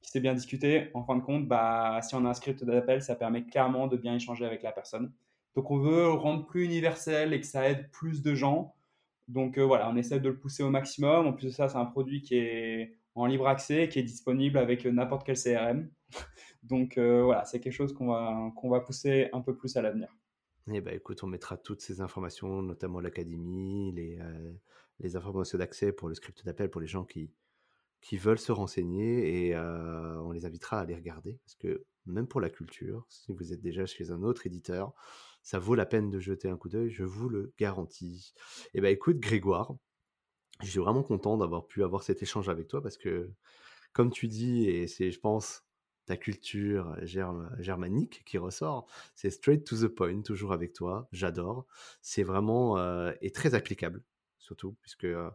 qui sait bien discuter. En fin de compte, bah, si on a un script d'appel, ça permet clairement de bien échanger avec la personne. Donc on veut rendre plus universel et que ça aide plus de gens. Donc euh, voilà, on essaie de le pousser au maximum. En plus de ça, c'est un produit qui est en libre accès, qui est disponible avec n'importe quel CRM. Donc euh, voilà, c'est quelque chose qu'on va, qu'on va pousser un peu plus à l'avenir. Eh ben, écoute, on mettra toutes ces informations, notamment l'académie, les, euh, les informations d'accès pour le script d'appel pour les gens qui, qui veulent se renseigner et euh, on les invitera à les regarder parce que même pour la culture, si vous êtes déjà chez un autre éditeur, ça vaut la peine de jeter un coup d'œil, je vous le garantis. Eh ben écoute Grégoire, je suis vraiment content d'avoir pu avoir cet échange avec toi parce que comme tu dis et c'est je pense ta culture germanique qui ressort. C'est straight to the point, toujours avec toi. J'adore. C'est vraiment euh, et très applicable, surtout, puisque euh,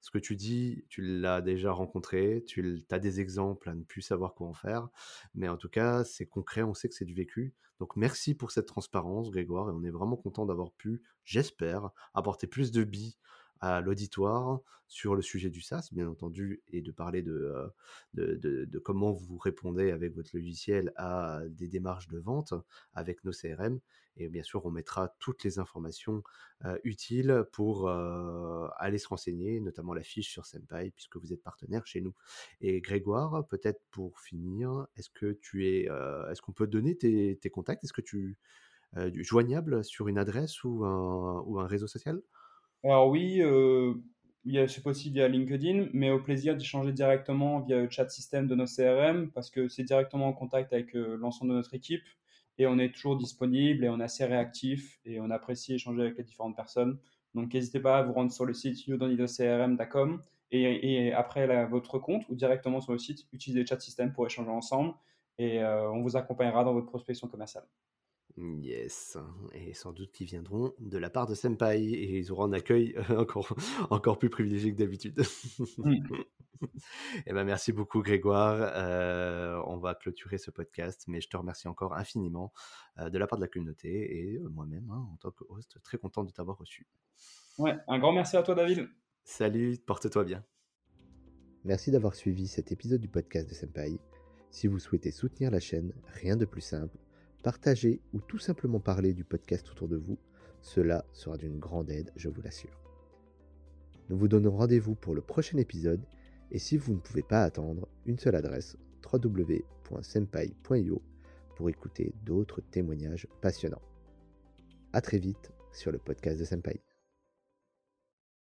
ce que tu dis, tu l'as déjà rencontré, tu as des exemples à ne plus savoir comment faire, mais en tout cas, c'est concret, on sait que c'est du vécu. Donc merci pour cette transparence, Grégoire, et on est vraiment content d'avoir pu, j'espère, apporter plus de billes à l'auditoire sur le sujet du SaaS, bien entendu, et de parler euh, de, de, comment vous répondez avec votre logiciel à des démarches de vente avec nos CRM. Et bien sûr, on mettra toutes les informations euh, utiles pour euh, aller se renseigner, notamment la fiche sur Senpai, puisque vous êtes partenaire chez nous. Et Grégoire, peut-être pour finir, est-ce que tu es, est-ce qu'on peut donner tes, tes contacts? Est-ce que tu es joignable sur une adresse ou un, ou un réseau social? Alors oui, euh, c'est possible via LinkedIn, mais au plaisir d'échanger directement via le chat système de nos CRM parce que c'est directement en contact avec euh, l'ensemble de notre équipe et on est toujours disponible et on est assez réactif et on apprécie échanger avec les différentes personnes. Donc n'hésitez pas à vous rendre sur le site youdonidocrm.com et, et après votre compte ou directement sur le site, utilisez le chat système pour échanger ensemble et euh, on vous accompagnera dans votre prospection commerciale. Yes, et sans doute qu'ils viendront de la part de Senpai et ils auront un accueil encore, encore plus privilégié que d'habitude. Et eh ben merci beaucoup Grégoire. Euh, on va clôturer ce podcast, mais je te remercie encore infiniment euh, de la part de la communauté et euh, moi-même hein, en tant que host, très content de t'avoir reçu. Ouais, un grand merci à toi David. Salut, porte-toi bien. Merci d'avoir suivi cet épisode du podcast de Senpai. Si vous souhaitez soutenir la chaîne, rien de plus simple partager ou tout simplement parler du podcast autour de vous, cela sera d'une grande aide, je vous l'assure. Nous vous donnons rendez-vous pour le prochain épisode et si vous ne pouvez pas attendre, une seule adresse www.senpai.io pour écouter d'autres témoignages passionnants. A très vite sur le podcast de Senpai.